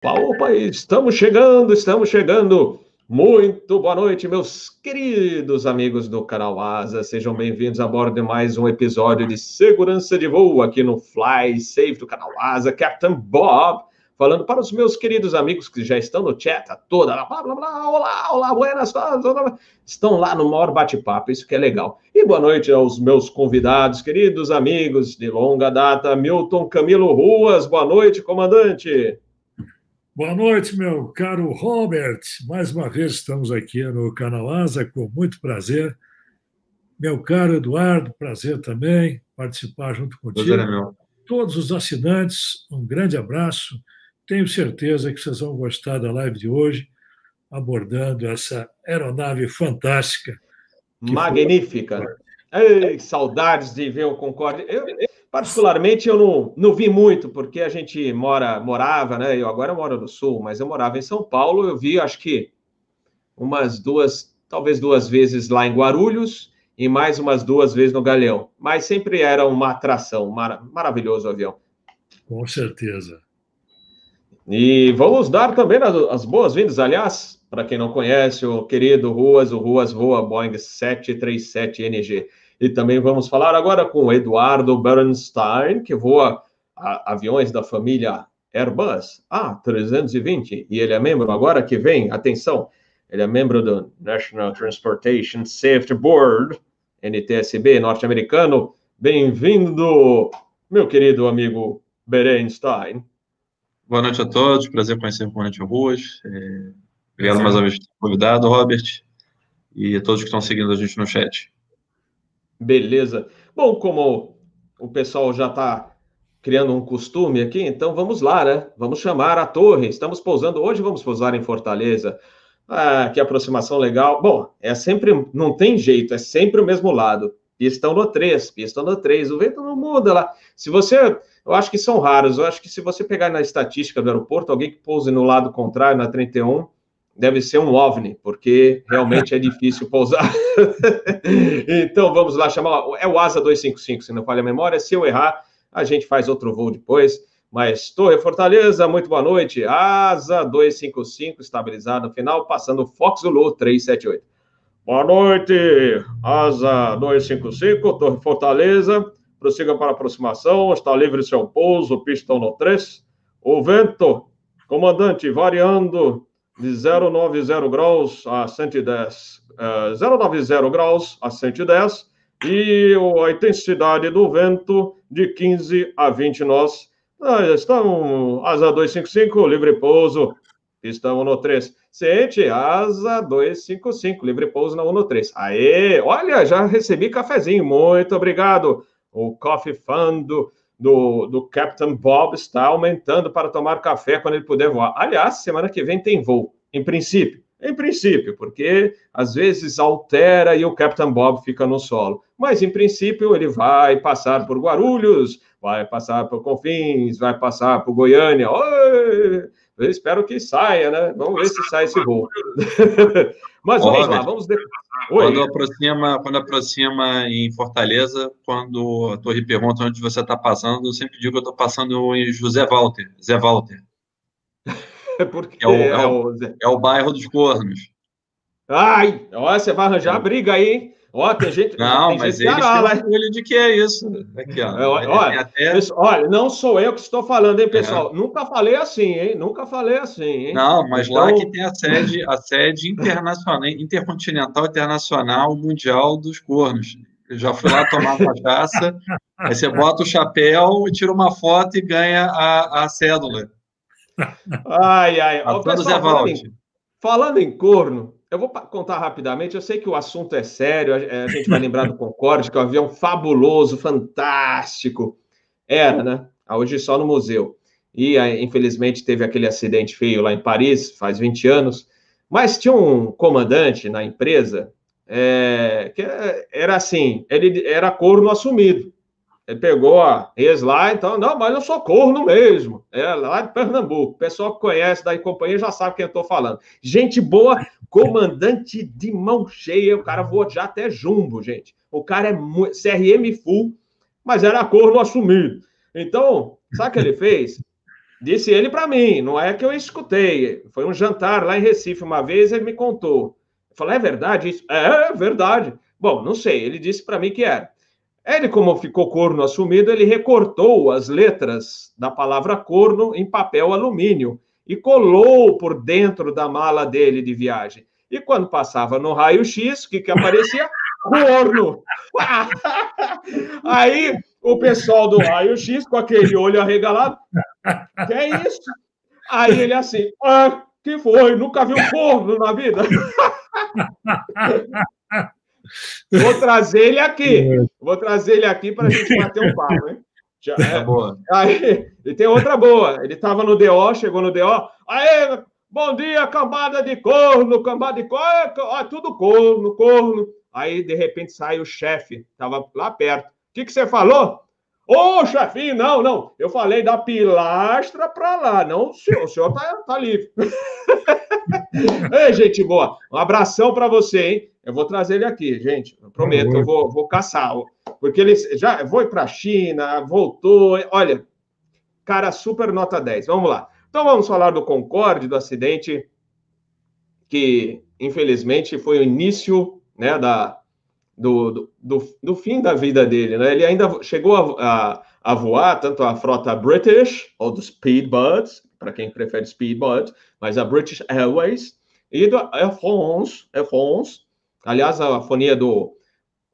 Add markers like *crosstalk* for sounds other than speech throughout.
Opa, opa, estamos chegando, estamos chegando. Muito boa noite, meus queridos amigos do canal Asa. Sejam bem-vindos a bordo de mais um episódio de segurança de voo aqui no Fly Safe do canal Asa. Captain Bob falando para os meus queridos amigos que já estão no chat, a toda, blá, blá, blá, olá, olá, buenas, estão lá no maior bate-papo, isso que é legal. E boa noite aos meus convidados, queridos amigos de longa data, Milton Camilo Ruas, boa noite, comandante. Boa noite, meu caro Robert. Mais uma vez estamos aqui no canal Asa, com muito prazer. Meu caro Eduardo, prazer também participar junto contigo. Prazer é meu. Todos os assinantes, um grande abraço. Tenho certeza que vocês vão gostar da live de hoje, abordando essa aeronave fantástica. Magnífica. Ei, saudades de ver o Concorde. Eu, Particularmente, eu não, não vi muito, porque a gente mora, morava, né? Eu agora moro no Sul, mas eu morava em São Paulo. Eu vi, acho que, umas duas, talvez duas vezes lá em Guarulhos e mais umas duas vezes no Galeão. Mas sempre era uma atração, mar, maravilhoso o avião. Com certeza. E vamos dar também as boas-vindas, aliás, para quem não conhece, o querido Ruas, o Ruas voa Boeing 737NG. E também vamos falar agora com o Eduardo Bernstein, que voa aviões da família Airbus A320, e ele é membro agora que vem, atenção, ele é membro do National Transportation Safety Board, NTSB norte-americano. Bem-vindo, meu querido amigo Bernstein. Boa noite a todos, prazer conhecer o comandante Ruas. É... Obrigado mais uma vez por ter convidado, Robert, e a todos que estão seguindo a gente no chat. Beleza. Bom, como o pessoal já está criando um costume aqui, então vamos lá, né? Vamos chamar a torre. Estamos pousando hoje, vamos pousar em Fortaleza. Ah, que aproximação legal. Bom, é sempre, não tem jeito, é sempre o mesmo lado. Pistão no 3, pistão no 3, o vento não muda lá. Se você, eu acho que são raros, eu acho que se você pegar na estatística do aeroporto, alguém que pouse no lado contrário, na 31, deve ser um OVNI, porque realmente é difícil pousar. *laughs* então vamos lá chamar. É o ASA 255, se não falha a memória. Se eu errar, a gente faz outro voo depois. Mas Torre Fortaleza, muito boa noite. ASA 255, estabilizado no final, passando Fox Zulu 378. Boa noite, ASA 255, Torre Fortaleza. Prossiga para aproximação, está livre seu pouso, pistão no 3. O vento, comandante, variando de 090 graus a 110, uh, 090 graus a 110 e a intensidade do vento de 15 a 20 nós. Ah, estão asa 255, livre pouso, estamos no 3. Sente, asa 255, livre pouso na 1 no 3. Aê, olha, já recebi cafezinho, muito obrigado. O Coffee Fund do, do, Captain Bob está aumentando para tomar café quando ele puder voar. Aliás, semana que vem tem voo, em princípio. Em princípio, porque às vezes altera e o Captain Bob fica no solo. Mas, em princípio, ele vai passar por Guarulhos, vai passar por Confins, vai passar por Goiânia. Oi! Eu espero que saia, né? Vamos ver se sai esse voo. *laughs* Mas vamos lá, vamos. De... Quando aproxima, quando aproxima em Fortaleza, quando a torre pergunta onde você está passando, eu sempre digo que eu estou passando em José Walter, Zé Walter. *laughs* Porque é o, é, o, é o bairro dos cornos. Ai, ó, você vai arranjar é. briga aí, hein? Ó, tem gente. Não, tem mas gente eles têm orgulho de que é isso. Aqui, ó. É, olha, até... pessoal, olha, não sou eu que estou falando, hein, pessoal? É. Nunca falei assim, hein? Nunca falei assim, hein? Não, mas então... lá que tem a sede, a sede internacional, intercontinental, internacional, mundial dos cornos. Eu já fui lá tomar cachaça, aí você bota o chapéu, tira uma foto e ganha a, a cédula. Ai, ai. Ó, pessoal, falando, em, falando em corno, eu vou contar rapidamente. Eu sei que o assunto é sério, a, gente vai lembrar do Concorde, que é um avião fabuloso, fantástico. Era, né? Ah, hoje só no museu. E, infelizmente, teve aquele acidente feio lá em Paris, faz 20 anos. Mas tinha um comandante na empresa é, que era assim: ele era corno assumido. Ele pegou a ex lá, então, não, mas eu sou corno mesmo. É lá de Pernambuco. O pessoal que conhece da companhia já sabe quem eu estou falando. Gente boa, comandante de mão cheia. O cara voa já até jumbo, gente. O cara é CRM full, mas era corno assumido. Então, sabe o que ele *laughs* fez? Disse ele para mim, não é que eu escutei. Foi um jantar lá em Recife uma vez, ele me contou. Eu falei, é verdade isso? É, é verdade. Bom, não sei, ele disse para mim que era. Ele, como ficou corno assumido, ele recortou as letras da palavra corno em papel alumínio e colou por dentro da mala dele de viagem. E quando passava no raio-x, o que, que aparecia? *laughs* Corno! *laughs* Aí o pessoal do raio-x, com aquele olho arregalado, que é isso? Aí ele assim, ah, que foi? Nunca viu corno na vida? *laughs* Vou trazer ele aqui. *laughs* Vou trazer ele aqui para a gente bater um papo, hein? Já, é. boa. Aí, e tem outra boa. Ele estava no DO, chegou no DO. Aê, bom dia, cambada de corno, cambada de corno, ah, tudo corno, corno. Aí, de repente, sai o chefe, estava lá perto. O que, que você falou? Ô, oh, chefinho, não, não. Eu falei da pilastra para lá. Não, o senhor, o senhor tá, tá livre. *laughs* Ei, gente boa. Um abração para você, hein? Eu vou trazer ele aqui, gente. Eu prometo, eu vou, vou caçá-lo. Porque ele já foi para a China, voltou. Olha, cara, super nota 10. Vamos lá. Então vamos falar do Concorde, do acidente que, infelizmente, foi o início né, da, do, do, do, fim da vida dele. Né? Ele ainda chegou a, a, a voar tanto a frota British, ou do Speedbird, para quem prefere Speedbird, mas a British Airways, e do Air France, Air France. Aliás, a fonia do,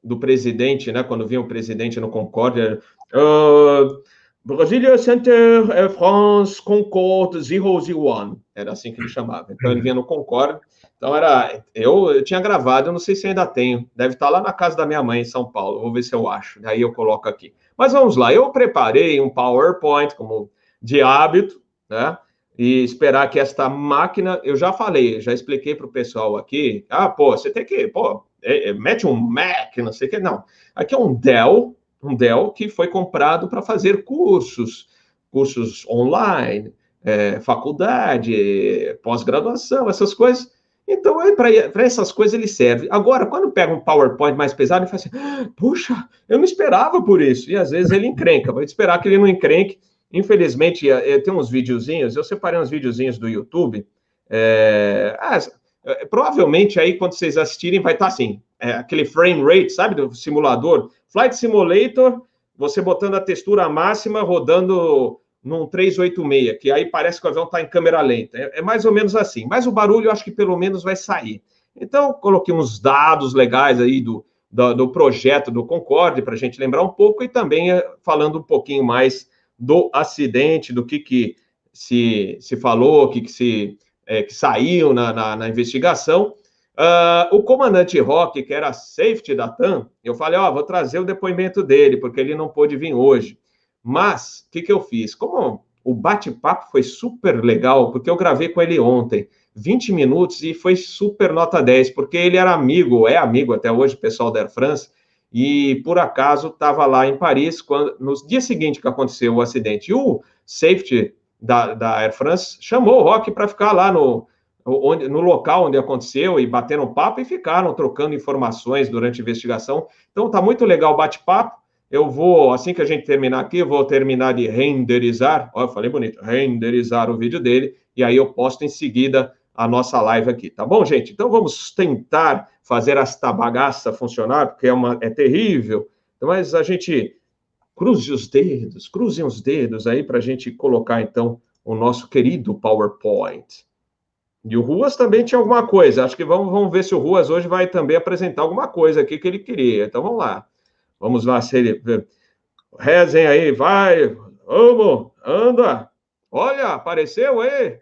do presidente, né, quando vinha o presidente no Concorde, uh, Brasília Center Air France Concorde 001, era assim que ele chamava. Então ele vinha no Concorde, então era. Eu, eu tinha gravado, eu não sei se ainda tenho. Deve estar lá na casa da minha mãe em São Paulo. Vou ver se eu acho. Daí eu coloco aqui. Mas vamos lá. Eu preparei um PowerPoint, como de hábito, né? E esperar que esta máquina. Eu já falei, já expliquei para o pessoal aqui. Ah, pô, você tem que. Pô, é, é, mete um Mac, não sei o que. Não. Aqui é um Dell, um Dell que foi comprado para fazer cursos, cursos online, é, faculdade, pós-graduação, essas coisas. Então, é para essas coisas ele serve. Agora, quando pega um PowerPoint mais pesado, ele fala assim: ah, puxa, eu não esperava por isso. E às vezes ele encrenca. Vai esperar que ele não encrenque. Infelizmente, é, tem uns videozinhos, eu separei uns videozinhos do YouTube. É, ah, é, provavelmente aí, quando vocês assistirem, vai estar tá assim: é, aquele frame rate, sabe, do simulador. Flight Simulator, você botando a textura máxima, rodando num 386, que aí parece que o avião está em câmera lenta. É, é, mais ou menos assim. Mas o barulho eu acho que pelo menos vai sair. Então, coloquei uns dados legais aí do, do, do projeto do Concorde para a gente lembrar um pouco e também eh, falando um pouquinho mais do acidente, do que, que se, se falou, o que, que, se, é, que saiu na, na, na investigação. Uh, o comandante Rock, que era safety da TAM, eu falei, ó, oh, vou trazer o depoimento dele, porque ele não pôde vir hoje. Mas, o que, que eu fiz? Como o bate-papo foi super legal, porque eu gravei com ele ontem, 20 minutos, e foi super nota 10, porque ele era amigo, é amigo até hoje, pessoal da Air France, e por acaso estava lá em Paris, quando, no dia seguinte que aconteceu o acidente. E o safety da, da Air France chamou o Rock para ficar lá no, onde, no local onde aconteceu e batendo papo e ficaram trocando informações durante a investigação. Então tá muito legal o bate-papo. Eu vou, assim que a gente terminar aqui, eu vou terminar de renderizar, ó, eu falei bonito, renderizar o vídeo dele, e aí eu posto em seguida a nossa live aqui, tá bom, gente? Então vamos tentar fazer esta bagaça funcionar, porque é, uma, é terrível, mas a gente cruze os dedos, cruzem os dedos aí para a gente colocar, então, o nosso querido PowerPoint. E o Ruas também tinha alguma coisa, acho que vamos, vamos ver se o Ruas hoje vai também apresentar alguma coisa aqui que ele queria, então vamos lá. Vamos lá, se ele. Rezem aí, vai. Vamos, anda. Olha, apareceu aí.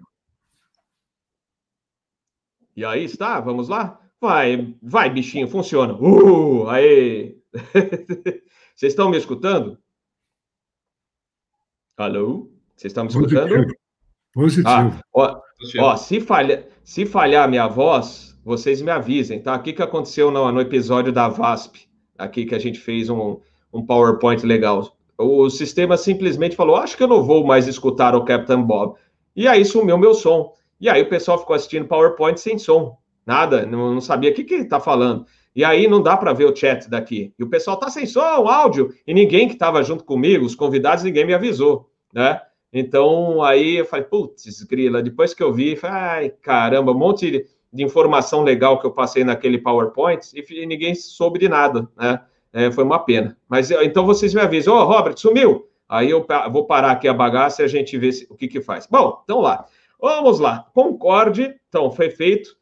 E aí está, vamos lá? Vai, vai, bichinho, funciona. Uh, aí. *laughs* Vocês estão me escutando? Alô? Vocês estão me escutando? Positivo. Ah, ó, ó, se, falha, se falhar a minha voz, vocês me avisem, tá? O que, que aconteceu no, no episódio da VASP? aqui que a gente fez um, um PowerPoint legal. O sistema simplesmente falou: acho que eu não vou mais escutar o Captain Bob. E aí sumiu meu som. E aí o pessoal ficou assistindo PowerPoint sem som. Nada, não, não sabia o que, que está falando. E aí não dá para ver o chat daqui. E o pessoal tá sem som, áudio, e ninguém que estava junto comigo, os convidados, ninguém me avisou, né? Então, aí eu falei, putz, grila, depois que eu vi, falei, ai, caramba, um monte de, de, informação legal que eu passei naquele PowerPoint e ninguém soube de nada, né? É, foi uma pena. Mas então vocês me avisam, ô, oh, Robert, sumiu. Aí eu vou parar aqui a bagaça e a gente vê o que que faz. Bom, então lá. Vamos lá. Concorde, então, foi feito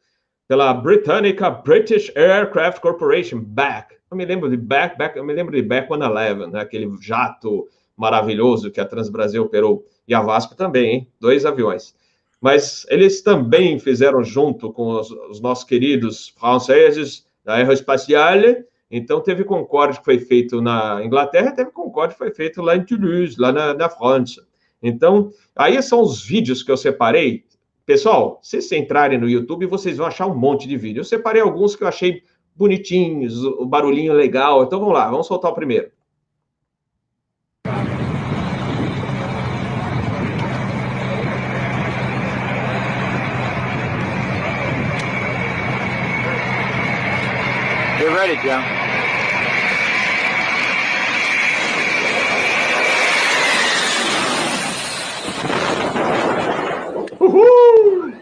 pela britânica British Aircraft Corporation, BAC. Eu me lembro de BAC, BAC eu me lembro de BAC 111, né? aquele jato maravilhoso que a Transbrasil operou e a VASP também, hein? Dois aviões. Mas eles também fizeram junto com os, os nossos queridos franceses da Aerospatiale. Então, teve Concorde que foi feito na Inglaterra, teve Concorde que foi feito lá em Toulouse, lá na, na França. Então, aí são os vídeos que eu separei. Pessoal, se vocês entrarem no YouTube, vocês vão achar um monte de vídeo. Eu separei alguns que eu achei bonitinhos, o barulhinho legal. Então, vamos lá, vamos soltar o primeiro. Ready, John. Uhul!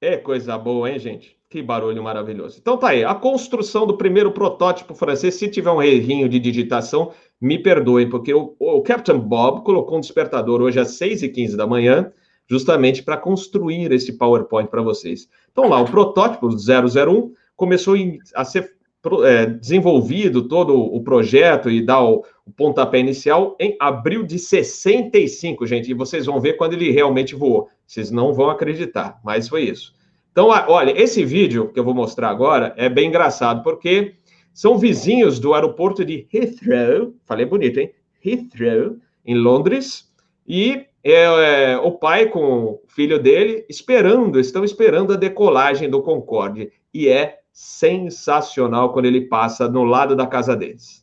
é coisa boa, hein, gente? Que barulho maravilhoso. Então tá aí, a construção do primeiro protótipo francês, se tiver um errinho de digitação, me perdoem, porque o, o Captain Bob colocou um despertador hoje às 6h15 da manhã, justamente para construir esse PowerPoint para vocês. Então, lá, o protótipo 001 começou a ser é, desenvolvido todo o projeto e dar o, o, pontapé inicial em abril de 65, gente. E vocês vão ver quando ele realmente voou. Vocês não vão acreditar, mas foi isso. Então, olha, esse vídeo que eu vou mostrar agora é bem engraçado, porque são vizinhos do aeroporto de Heathrow, falei bonito, hein? Heathrow, em Londres, e é, é, o pai com o filho dele esperando, estão esperando a decolagem do Concorde. E é sensacional quando ele passa no lado da casa deles.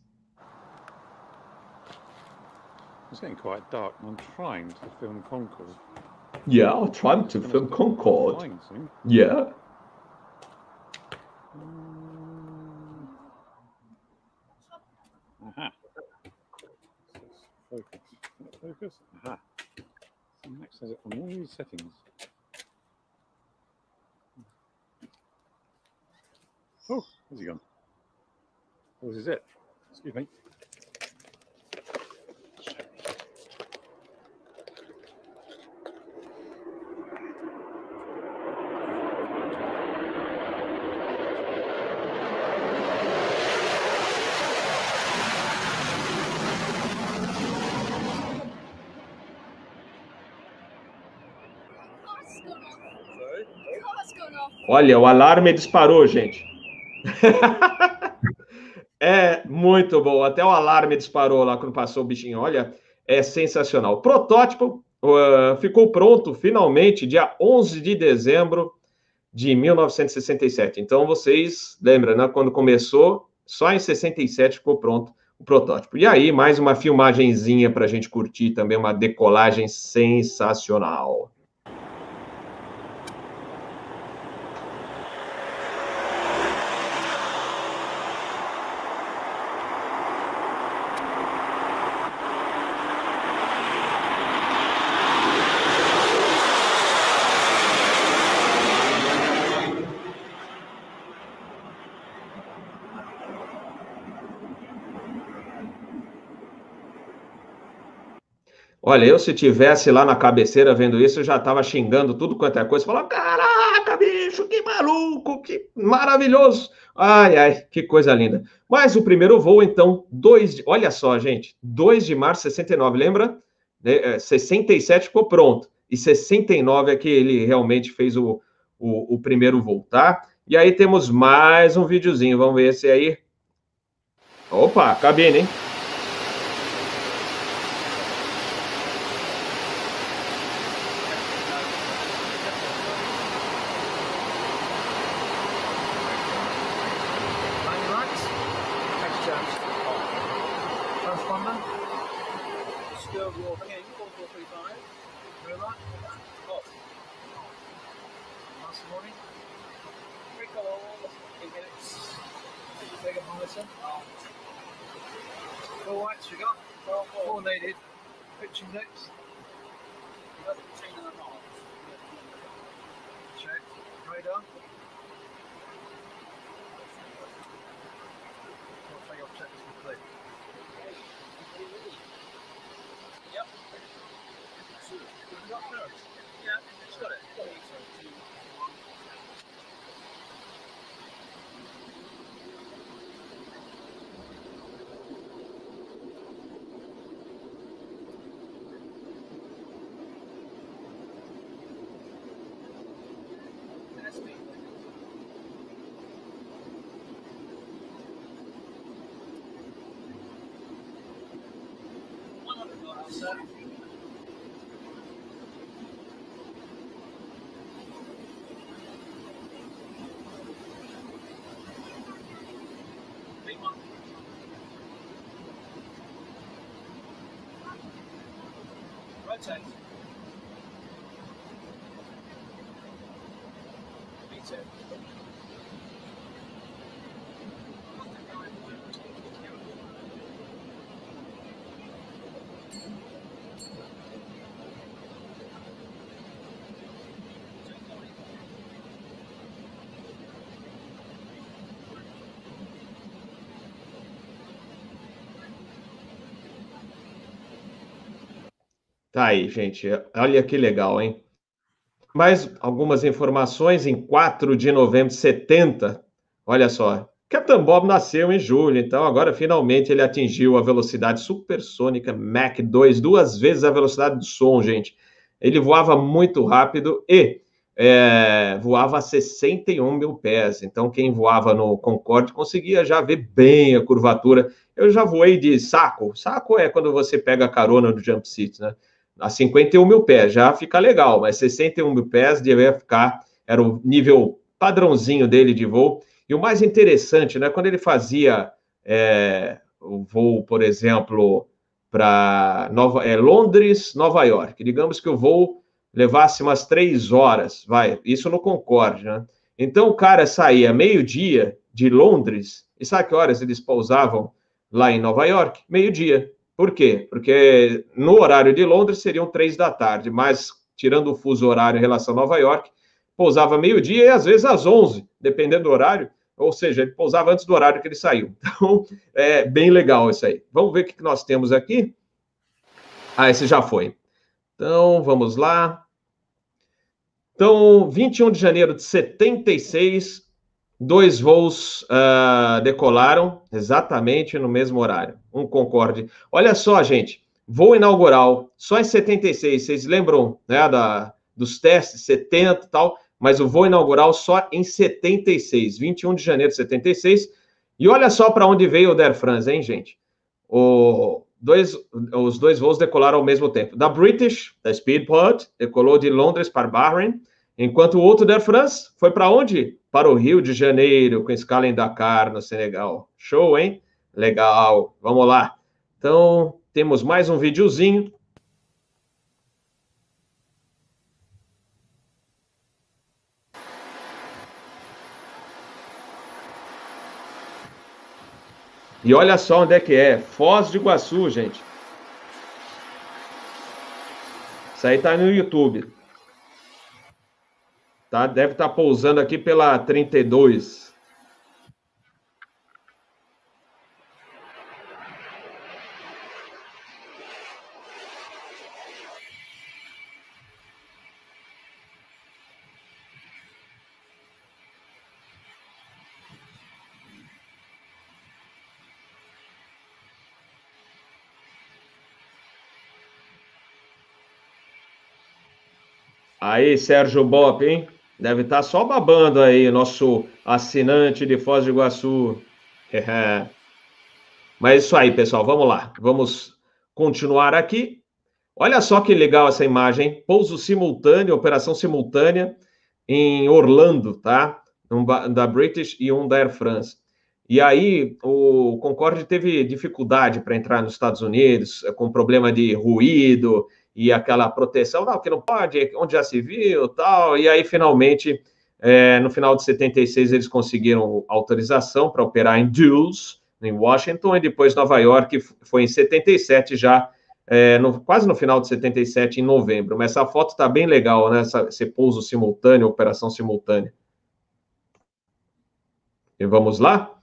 It's getting quite dark. I'm trying to film Concorde. Yeah, I'm trying to film Concorde. Yeah. Uh-huh. Focus. Focus. Aha. So Max has it from all these settings. Oh, where's he gone? Oh, this is it. Excuse me. Olha, o alarme disparou, gente. *laughs* é muito bom. Até o alarme disparou lá quando passou o bichinho. Olha, é sensacional. O protótipo uh, ficou pronto finalmente dia 11 de dezembro de 1967. Então vocês lembram, né? Quando começou, só em 67 ficou pronto o protótipo. E aí, mais uma filmagenzinha para a gente curtir também, uma decolagem sensacional. Olha, eu se tivesse lá na cabeceira vendo isso, eu já estava xingando tudo quanto é coisa, falando: caraca, bicho, que maluco, que maravilhoso. Ai, ai, que coisa linda. Mas o primeiro voo, então, 2 de... olha só, gente, 2 de março de 69, lembra? É, 67 ficou pronto, e 69 é que ele realmente fez o, o, o primeiro voo, tá? E aí temos mais um videozinho, vamos ver esse aí. Opa, cabine, hein? Tá aí, gente. Olha que legal, hein? Mais algumas informações em 4 de novembro de 70. Olha só. Captain Bob nasceu em julho, então agora finalmente ele atingiu a velocidade supersônica Mach 2, duas vezes a velocidade do som, gente. Ele voava muito rápido e é, voava a 61 mil pés. Então, quem voava no Concorde conseguia já ver bem a curvatura. Eu já voei de saco. Saco é quando você pega a carona do jump seat, né? A 51 mil pés, já fica legal, mas 61 mil pés devia ficar, era o nível padrãozinho dele de voo. E o mais interessante, né, quando ele fazia é, o voo, por exemplo, para é, Londres, Nova York, digamos que o voo levasse umas três horas, vai, isso no Concorde, né? Então o cara saía meio-dia de Londres, e sabe que horas eles pousavam lá em Nova York? Meio-dia. Por quê? Porque no horário de Londres seriam três da tarde, mas tirando o fuso horário em relação a Nova York, pousava meio-dia e às vezes às 11, dependendo do horário, ou seja, ele pousava antes do horário que ele saiu. *laughs* Então, é bem legal isso aí. Vamos ver o que nós temos aqui. Ah, esse já foi. Então, vamos lá. Então, 21 de janeiro de 76, Dois voos uh, decolaram exatamente no mesmo horário. Um Concorde. Olha só, gente, voo inaugural, só em 76. Vocês lembram né, da, dos testes, 70 e tal, mas o voo inaugural só em 76, 21 de janeiro de 76. E olha só para onde veio o Air France, hein, gente? O, dois, os dois voos decolaram ao mesmo tempo. Da British, da Speedport, decolou de Londres para Bahrein, enquanto o outro da Air France foi para onde? para o Rio de Janeiro, com escala em Dakar, no Senegal. Show, hein? Legal. Vamos lá. Então, temos mais um videozinho. E olha só onde é que é. Foz de Iguaçu, gente. Isso aí tá no YouTube. Tá? Deve estar tá pousando aqui pela 32. Aí, Sérgio Bop, hein? Deve estar tá só babando aí, nosso assinante de Foz do Iguaçu. *laughs* Mas isso aí, pessoal, vamos lá. Vamos continuar aqui. Olha só que legal essa imagem. Pouso simultâneo, operação simultânea em Orlando, tá? Um da British e um da Air France. E aí o Concorde teve dificuldade para entrar nos Estados Unidos, com problema de ruído, e aquela proteção, não, que não pode, onde já se viu, tal, e aí finalmente É, no final de 76, eles conseguiram autorização para operar em Dulles, em Washington, e depois Nova York, foi em 77 já, é, no, quase no final de 77, em novembro. Mas essa foto está bem legal, né? Essa, esse pouso simultâneo, operação simultânea. E vamos lá?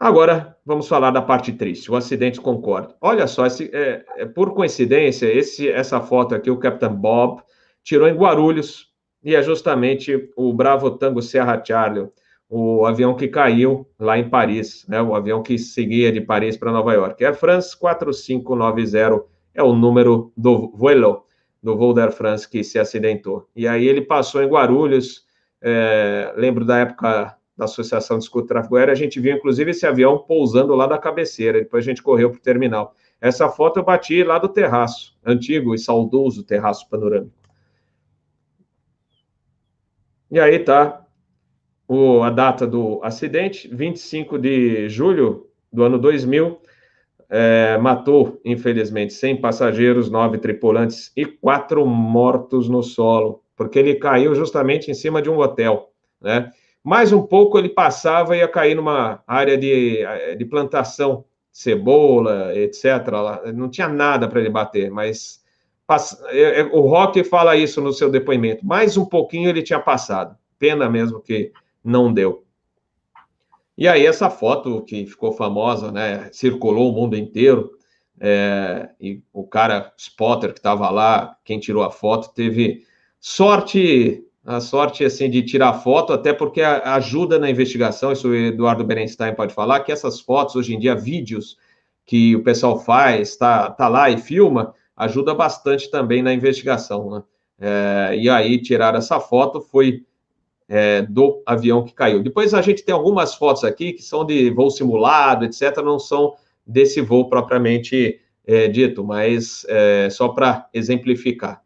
Agora, vamos falar da parte triste, o acidente Concorde. Olha só, esse, é, é, por coincidência, esse, essa foto aqui, o Capitão Bob tirou em Guarulhos, e é justamente o Bravo Tango Serra Charlie, o avião que caiu lá em Paris, né, o avião que seguia de Paris para Nova York. Air France 4590 é o número do vuelo, do voo da Air France que se acidentou. E aí ele passou em Guarulhos, é, lembro da época da Associação de Escuta Tráfego Aéreo, a gente viu inclusive esse avião pousando lá da cabeceira, depois a gente correu para o terminal. Essa foto eu bati lá do terraço, antigo e saudoso terraço panorâmico. E aí tá o, a data do acidente, 25 de julho do ano 2000, é, matou, infelizmente, 100 passageiros, 9 tripulantes e 4 mortos no solo, porque ele caiu justamente em cima de um hotel, né? Mais um pouco ele passava e ia cair numa área de, de plantação, cebola, etc. Não tinha nada para ele bater, mas é, é, o Rock fala isso no seu depoimento. Mais um pouquinho ele tinha passado. Pena mesmo que não deu. E aí essa foto que ficou famosa, né, circulou o mundo inteiro. É, e o cara spotter que estava lá, quem tirou a foto, teve sorte a sorte assim de tirar foto, até porque ajuda na investigação. Isso o Eduardo Berenstein pode falar que essas fotos hoje em dia, vídeos que o pessoal faz, tá, tá lá e filma, ajuda bastante também na investigação, né? É, e aí tirar essa foto foi é, do avião que caiu. Depois a gente tem algumas fotos aqui que são de voo simulado, etc. Não são desse voo propriamente é, dito, mas é, só para exemplificar.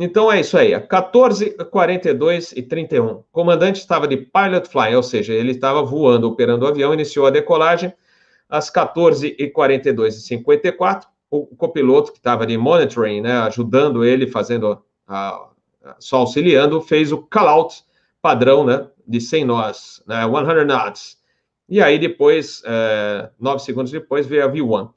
Então é isso aí, 14, 42 e 31. O comandante estava de pilot flying, ou seja, ele estava voando, operando o avião, iniciou a decolagem às 14 e 42 e 54. O copiloto que estava de monitoring, né, ajudando ele, fazendo a, só auxiliando, fez o call-out padrão, né, de 100 nós, né, 100 knots. E aí depois, é, nove segundos depois, veio a V1.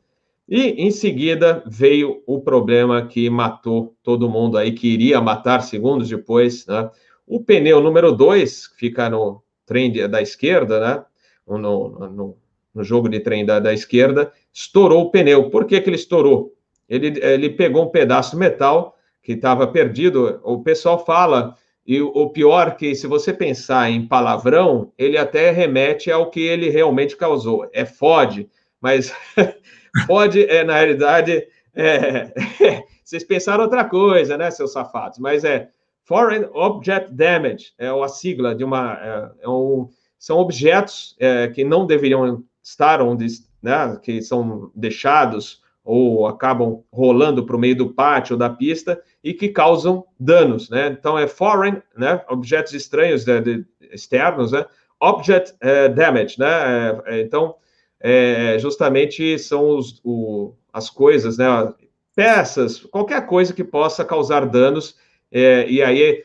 E em seguida veio o problema que matou todo mundo aí, que iria matar segundos depois, né? O pneu número 2, que fica no trem da esquerda, né? No, no, no jogo de trem da, da, esquerda, estourou o pneu. Por que, que ele estourou? Ele, ele pegou um pedaço de metal que estava perdido. O pessoal fala, e o pior que, se você pensar em palavrão, ele até remete ao que ele realmente causou. É fode, mas *laughs* pode, é, na realidade, é, *laughs* vocês pensaram outra coisa, né, seus safados? Mas é Foreign Object Damage, é a sigla de uma. É, é um, são objetos é, que não deveriam estar onde, né, que são deixados ou acabam rolando para o meio do pátio ou da pista e que causam danos, né? Então é foreign, né? Objetos estranhos de, de, externos, né? Object uh, damage, né? É, então é, justamente são os, o, as coisas, né? Peças, qualquer coisa que possa causar danos, é, e aí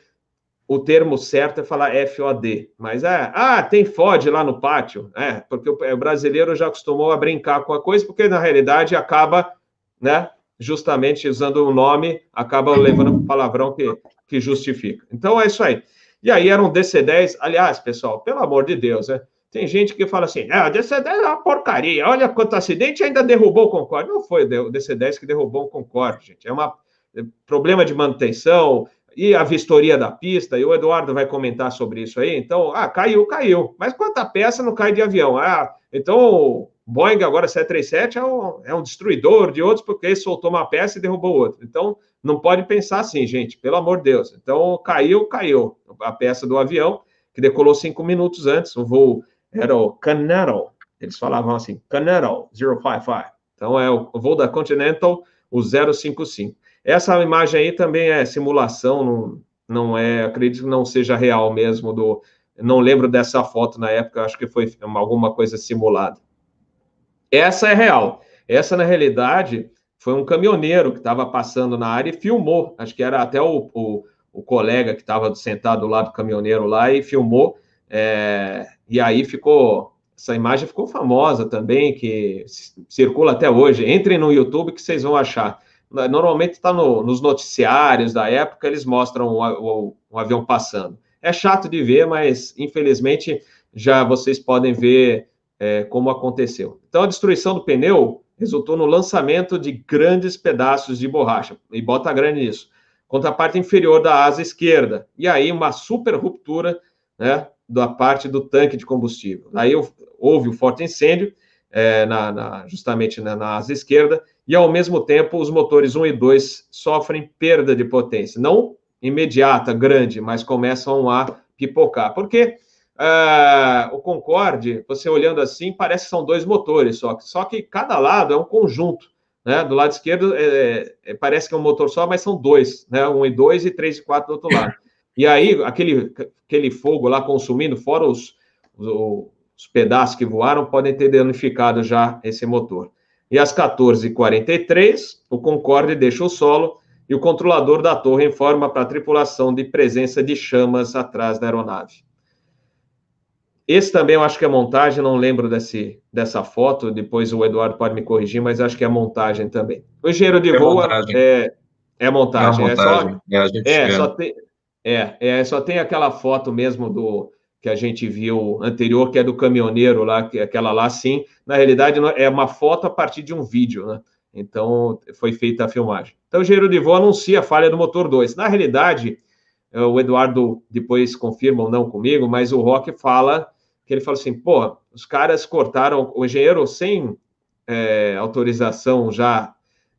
o termo certo é falar FOD, mas é, ah, tem FOD lá no pátio, é, porque o, o brasileiro já acostumou a brincar com a coisa, porque na realidade acaba, né, justamente usando o nome, acaba levando um palavrão que, que justifica. Então é isso aí. E aí era um DC-10, aliás, pessoal, pelo amor de Deus, né? Tem gente que fala assim, ah, o DC-10 é uma porcaria, olha quanto acidente ainda derrubou o Concorde. Não foi o DC-10 que derrubou o Concorde, gente. É um é problema de manutenção e a vistoria da pista, e o Eduardo vai comentar sobre isso aí. Então, ah, caiu, caiu. Mas quanta peça não cai de avião? Ah, então o Boeing agora 737 é um, é um destruidor de outros porque soltou uma peça e derrubou outra. Então, não pode pensar assim, gente, pelo amor de Deus. Então, caiu, caiu a peça do avião, que decolou cinco minutos antes, o voo era o Canaro. Eles falavam assim, Canaro 055. Então é o voo da Continental, o 055. Essa imagem aí também é simulação, não, não é, acredito que não seja real mesmo do, não lembro dessa foto na época, acho que foi alguma coisa simulada. Essa é real. Essa, na realidade, foi um caminhoneiro que estava passando na área e filmou. Acho que era até o, o, o colega que estava sentado do lado do caminhoneiro lá e filmou. É, e aí ficou essa imagem ficou famosa também, que circula até hoje. Entrem no YouTube que vocês vão achar. Normalmente está no, nos noticiários da época, eles mostram o, o, avião passando. É chato de ver, mas infelizmente já vocês podem ver é, como aconteceu. Então, a destruição do pneu resultou no lançamento de grandes pedaços de borracha, e bota grande nisso, contra a parte inferior da asa esquerda. E aí, uma super ruptura né, da parte do tanque de combustível. Aí houve um forte incêndio, é, na, na, justamente na, na, asa esquerda, e ao mesmo tempo os motores 1 e 2 sofrem perda de potência. Não imediata, grande, mas começam a pipocar. Porque uh, o Concorde, você olhando assim, parece que são dois motores só, só que cada lado é um conjunto. Né? Do lado esquerdo é, é, parece que é um motor só, mas são dois, né? um e dois e três e quatro do outro lado. E aí, aquele, aquele fogo lá consumindo, fora os, os, os pedaços que voaram, podem ter danificado já esse motor. E às 14h43, o Concorde deixa o solo e o controlador da torre informa para a tripulação de presença de chamas atrás da aeronave. Esse também eu acho que é montagem, não lembro desse, dessa foto, depois o Eduardo pode me corrigir, mas acho que é montagem também. O engenheiro de é voo montagem. é, é montagem. É, montagem. é só, é, é só tem, é, é, só tem aquela foto mesmo do que a gente viu anterior, que é do caminhoneiro lá, que é aquela lá, sim. Na realidade, é uma foto a partir de um vídeo, né? Então, foi feita a filmagem. Então, o engenheiro de voo anuncia a falha do motor 2. Na realidade, é, o Eduardo depois confirma ou não comigo, mas o Rock fala que ele fala assim, pô, os caras cortaram o engenheiro sem é, autorização já,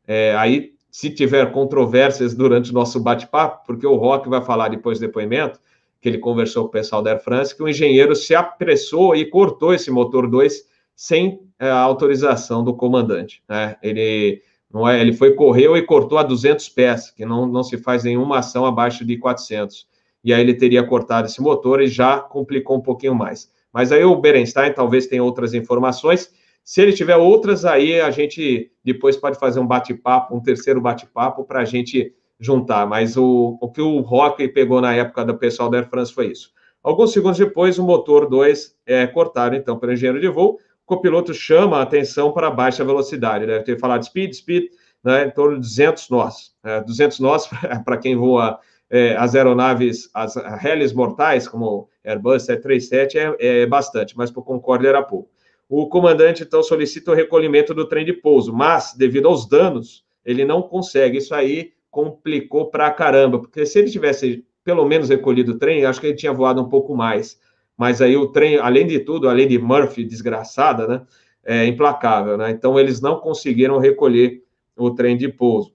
é, aí se tiver controvérsias durante o nosso bate-papo, porque o Rock vai falar depois do depoimento, que ele conversou com o pessoal da Air France, que o engenheiro se apressou e cortou esse motor 2 sem é, a autorização do comandante. Né? Ele, não é, ele foi, correu e cortou a 200 pés, que não, não se faz nenhuma ação abaixo de 400. E aí ele teria cortado esse motor e já complicou um pouquinho mais. Mas aí o Berenstein talvez tenha outras informações. Se ele tiver outras, aí a gente depois pode fazer um bate-papo, um terceiro bate-papo, para a gente juntar. Mas o, o que o Rock pegou na época do pessoal da Air France foi isso. Alguns segundos depois, o motor 2 é cortado, então, pelo engenheiro de voo. O copiloto chama a atenção para a baixa velocidade. Deve ter falado speed, speed, né, em torno de 200 nós. É, 200 nós, *laughs* para quem voa é, as aeronaves, as hélices mortais, como Airbus 737, é, é bastante, mas para o Concorde era pouco. O comandante, então, solicita o recolhimento do trem de pouso, mas, devido aos danos, ele não consegue. Isso aí complicou para caramba, porque se ele tivesse pelo menos recolhido o trem, acho que ele tinha voado um pouco mais. Mas aí o trem, além de tudo, além de Murphy desgraçada, né, é implacável, né? Então eles não conseguiram recolher o trem de pouso.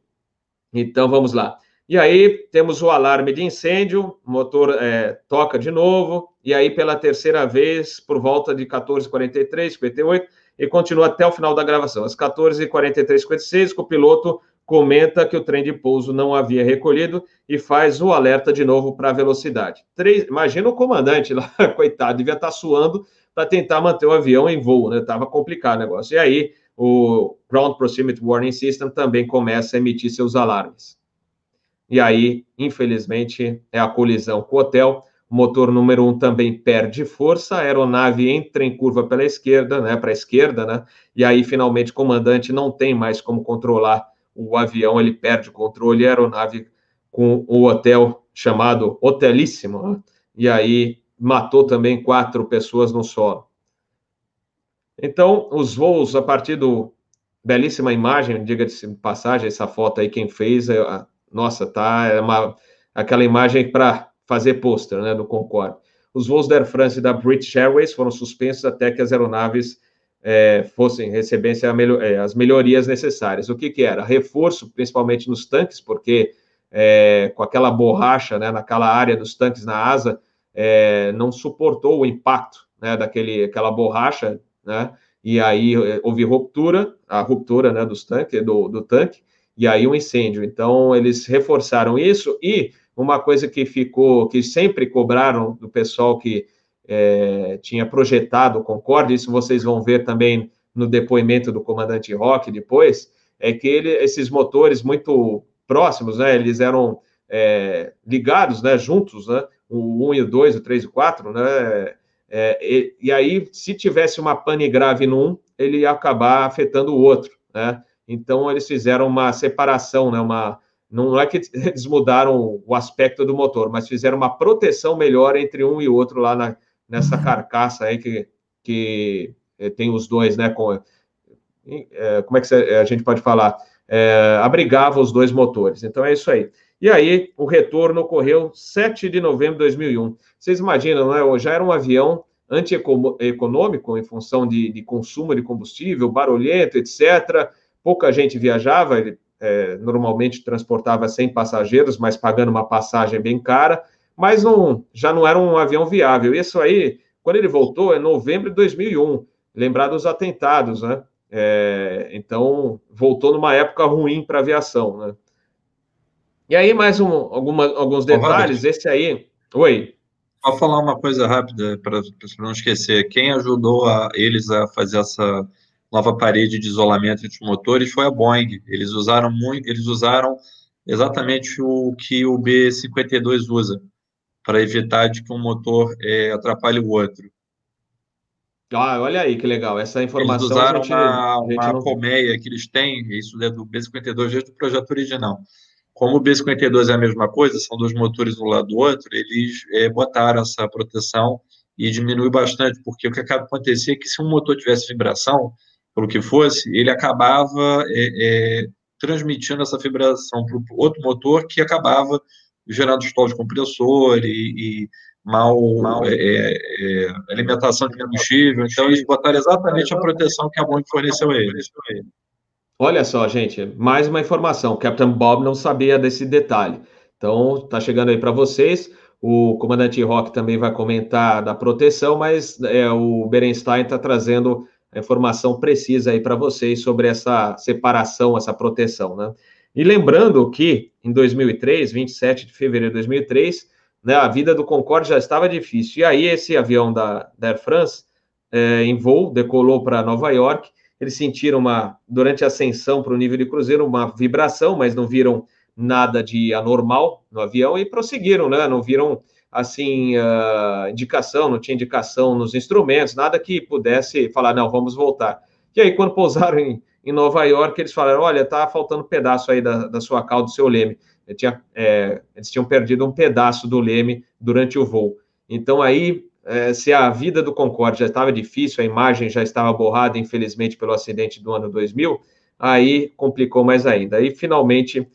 Então vamos lá. E aí temos o alarme de incêndio, o motor é, toca de novo, e aí pela terceira vez, por volta de 14h43, 58, e continua até o final da gravação. Às 14h43, 56, o piloto comenta que o trem de pouso não havia recolhido e faz o alerta de novo para a velocidade. Três, imagina o comandante lá, *laughs* coitado, devia estar tá suando para tentar manter o avião em voo, né? Estava complicado o negócio. E aí o Ground Proximity Warning System também começa a emitir seus alarmes. E aí, infelizmente, é a colisão com o hotel. O motor número um também perde força, a aeronave entra em curva pela esquerda, né, para a esquerda, né? E aí, finalmente, o comandante não tem mais como controlar o avião ele perde o controle, a aeronave com o hotel chamado Hotelíssimo, né? e aí matou também quatro pessoas no solo. Então, os voos, a partir do. Belíssima imagem, diga-se de passagem, essa foto aí, quem fez, nossa, tá, é uma, aquela imagem para fazer pôster, né, do Concorde. Os voos da Air France e da British Airways foram suspensos até que as aeronaves é, fossem recebessem é, as melhorias necessárias. O que, que era? Reforço, principalmente nos tanques, porque é, com aquela borracha né, naquela área dos tanques na asa, é, não suportou o impacto né, daquele, aquela borracha, né, e aí é, houve ruptura, a ruptura né, dos tanques, do, do tanque, e aí um incêndio. Então, eles reforçaram isso, e uma coisa que ficou, que sempre cobraram do pessoal que é, tinha projetado o Concorde, isso vocês vão ver também no depoimento do comandante Rock depois, é que ele, esses motores muito próximos, né, eles eram é, ligados, né, juntos, né, o 1 e o 2, o 3 e o 4, né, é, e, e, aí, se tivesse uma pane grave num, ele ia acabar afetando o outro, né, então eles fizeram uma separação, né, uma, não é que *laughs* eles mudaram o aspecto do motor, mas fizeram uma proteção melhor entre um e outro lá na, nessa uhum. carcaça aí que, que eh, tem os dois, né, com, é, como é que a gente pode falar? É, abrigava os dois motores. Então é isso aí. E aí, o retorno ocorreu 7 de novembro de 2001. Vocês imaginam, né? Já era um avião antieconômico em função de, de consumo de combustível, barulhento, etc. Pouca gente viajava, ele é, normalmente transportava 100 passageiros, mas pagando uma passagem bem cara, mas não, já não era um avião viável. Isso aí, quando ele voltou, é novembro de 2001, lembrar dos atentados, né? É, então, voltou numa época ruim para a aviação, né? E aí, mais um, alguma, alguns detalhes. Esse aí. Oi. Vou falar uma coisa rápida para não esquecer. Quem ajudou a, eles a fazer essa nova parede de isolamento entre os motores foi a Boeing. Eles usaram muito, eles usaram exatamente o que o B52 usa para evitar de que um motor é, atrapalhe o outro. Ah, olha aí que legal. Essa informação. Eles usaram gente, uma, uma colmeia que eles têm, isso é do B52 desde o projeto original. Como o B52 é a mesma coisa, são dois motores um lado do outro, eles é, botaram essa proteção e diminui bastante, porque o que acaba acontecer é que se um motor tivesse vibração, pelo que fosse, ele acabava é, é, transmitindo essa vibração para o outro motor que acabava gerando stall de compressor e, e mal, mal é, é, é alimentação de combustível. Então, eles botaram exatamente a proteção que a Boeing forneceu a eles. Olha só, gente, mais uma informação. Captain Bob não sabia desse detalhe. Então, tá chegando aí para vocês. O comandante Rock também vai comentar da proteção, mas é, o Berenstein está trazendo a informação precisa aí para vocês sobre essa separação, essa proteção, né? E lembrando que em 2003, 27 de fevereiro de 2003, né, a vida do Concorde já estava difícil. E aí esse avião da, da Air France, é, em voo, decolou para Nova York eles sentiram uma, durante a ascensão para o nível de cruzeiro, uma vibração, mas não viram nada de anormal no avião e prosseguiram, né? Não viram, assim, uh, indicação, não tinha indicação nos instrumentos, nada que pudesse falar, não, vamos voltar. E aí, quando pousaram em, em Nova York, eles falaram, olha, tá faltando um pedaço aí da, da sua cauda, do seu leme. Tinha, é, eles tinham perdido um pedaço do leme durante o voo. Então, aí é, se a vida do Concorde já estava difícil, a imagem já estava borrada, infelizmente, pelo acidente do ano 2000, aí complicou mais ainda. Aí, finalmente,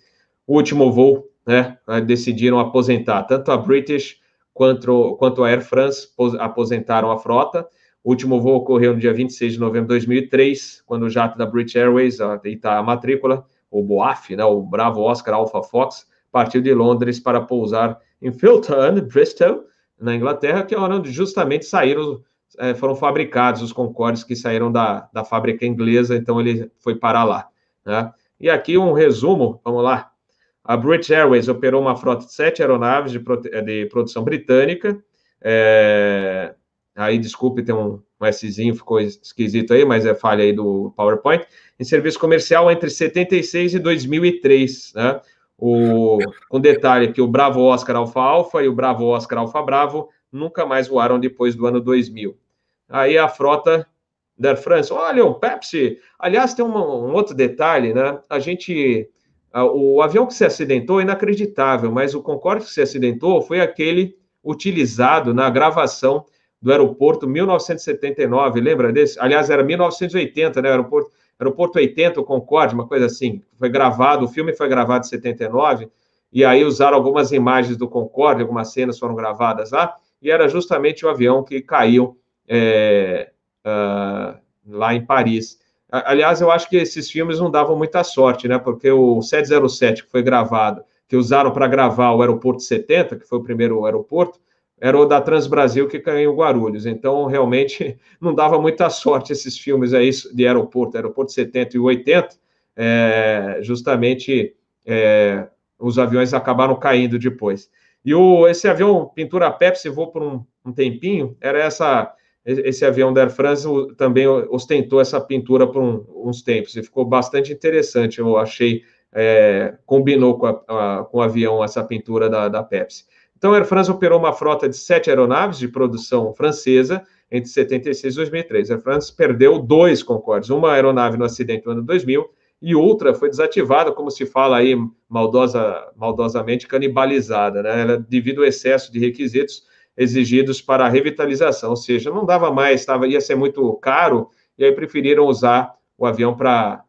o último voo, né, decidiram aposentar. Tanto a British quanto, quanto a Air France aposentaram a frota. O último voo ocorreu no dia 26 de novembro de 2003, quando o jato da British Airways, aí está a matrícula, o BOAF, né, o Bravo Oscar Alpha Fox, partiu de Londres para pousar em Filton, Bristol, na Inglaterra, que é onde justamente saíram, é, foram fabricados os Concordes que saíram da, da fábrica inglesa, então ele foi para lá. Né? E aqui um resumo, vamos lá. A British Airways operou uma frota de sete aeronaves de, de produção britânica. É, aí, desculpe, tem um, um Szinho, ficou esquisito aí, mas é falha aí do PowerPoint. Em serviço comercial entre 76 e 2003, né? O, com detalhe que o Bravo Oscar Alfa Alfa e o Bravo Oscar Alfa Bravo nunca mais voaram depois do ano 2000. Aí a frota da France, olha, o Pepsi. Aliás, tem um, um outro detalhe, né? A gente. O avião que se acidentou é inacreditável, mas o Concorde que se acidentou foi aquele utilizado na gravação do aeroporto 1979, lembra desse? Aliás, era 1980, né? Aeroporto Aeroporto 80, o Concorde, uma coisa assim. Foi gravado, o filme foi gravado em 79, e aí usaram algumas imagens do Concorde, algumas cenas foram gravadas lá, e era justamente o avião que caiu é, uh, lá em Paris. Aliás, eu acho que esses filmes não davam muita sorte, né? Porque o 707 que foi gravado, que usaram para gravar o aeroporto 70, que foi o primeiro aeroporto, era o da Transbrasil que caiu em Guarulhos. Então, realmente, *laughs* não dava muita sorte esses filmes aí de aeroporto, aeroporto 70 e 80, é, justamente é, os aviões acabaram caindo depois. E o, esse avião, pintura Pepsi, voou por um, um tempinho, era essa esse avião da Air France também ostentou essa pintura por um, uns tempos e ficou bastante interessante. Eu achei é, combinou com, a, a, com o avião essa pintura da, da Pepsi. Então, a Air France operou uma frota de sete aeronaves de produção francesa entre 76 e 2003. A Air France perdeu dois Concordes, uma aeronave no acidente no ano 2000 e outra foi desativada, como se fala aí maldosa, maldosamente, canibalizada, né? Ela, devido ao excesso de requisitos exigidos para a revitalização, ou seja, não dava mais, tava, ia ser muito caro, e aí preferiram usar o avião para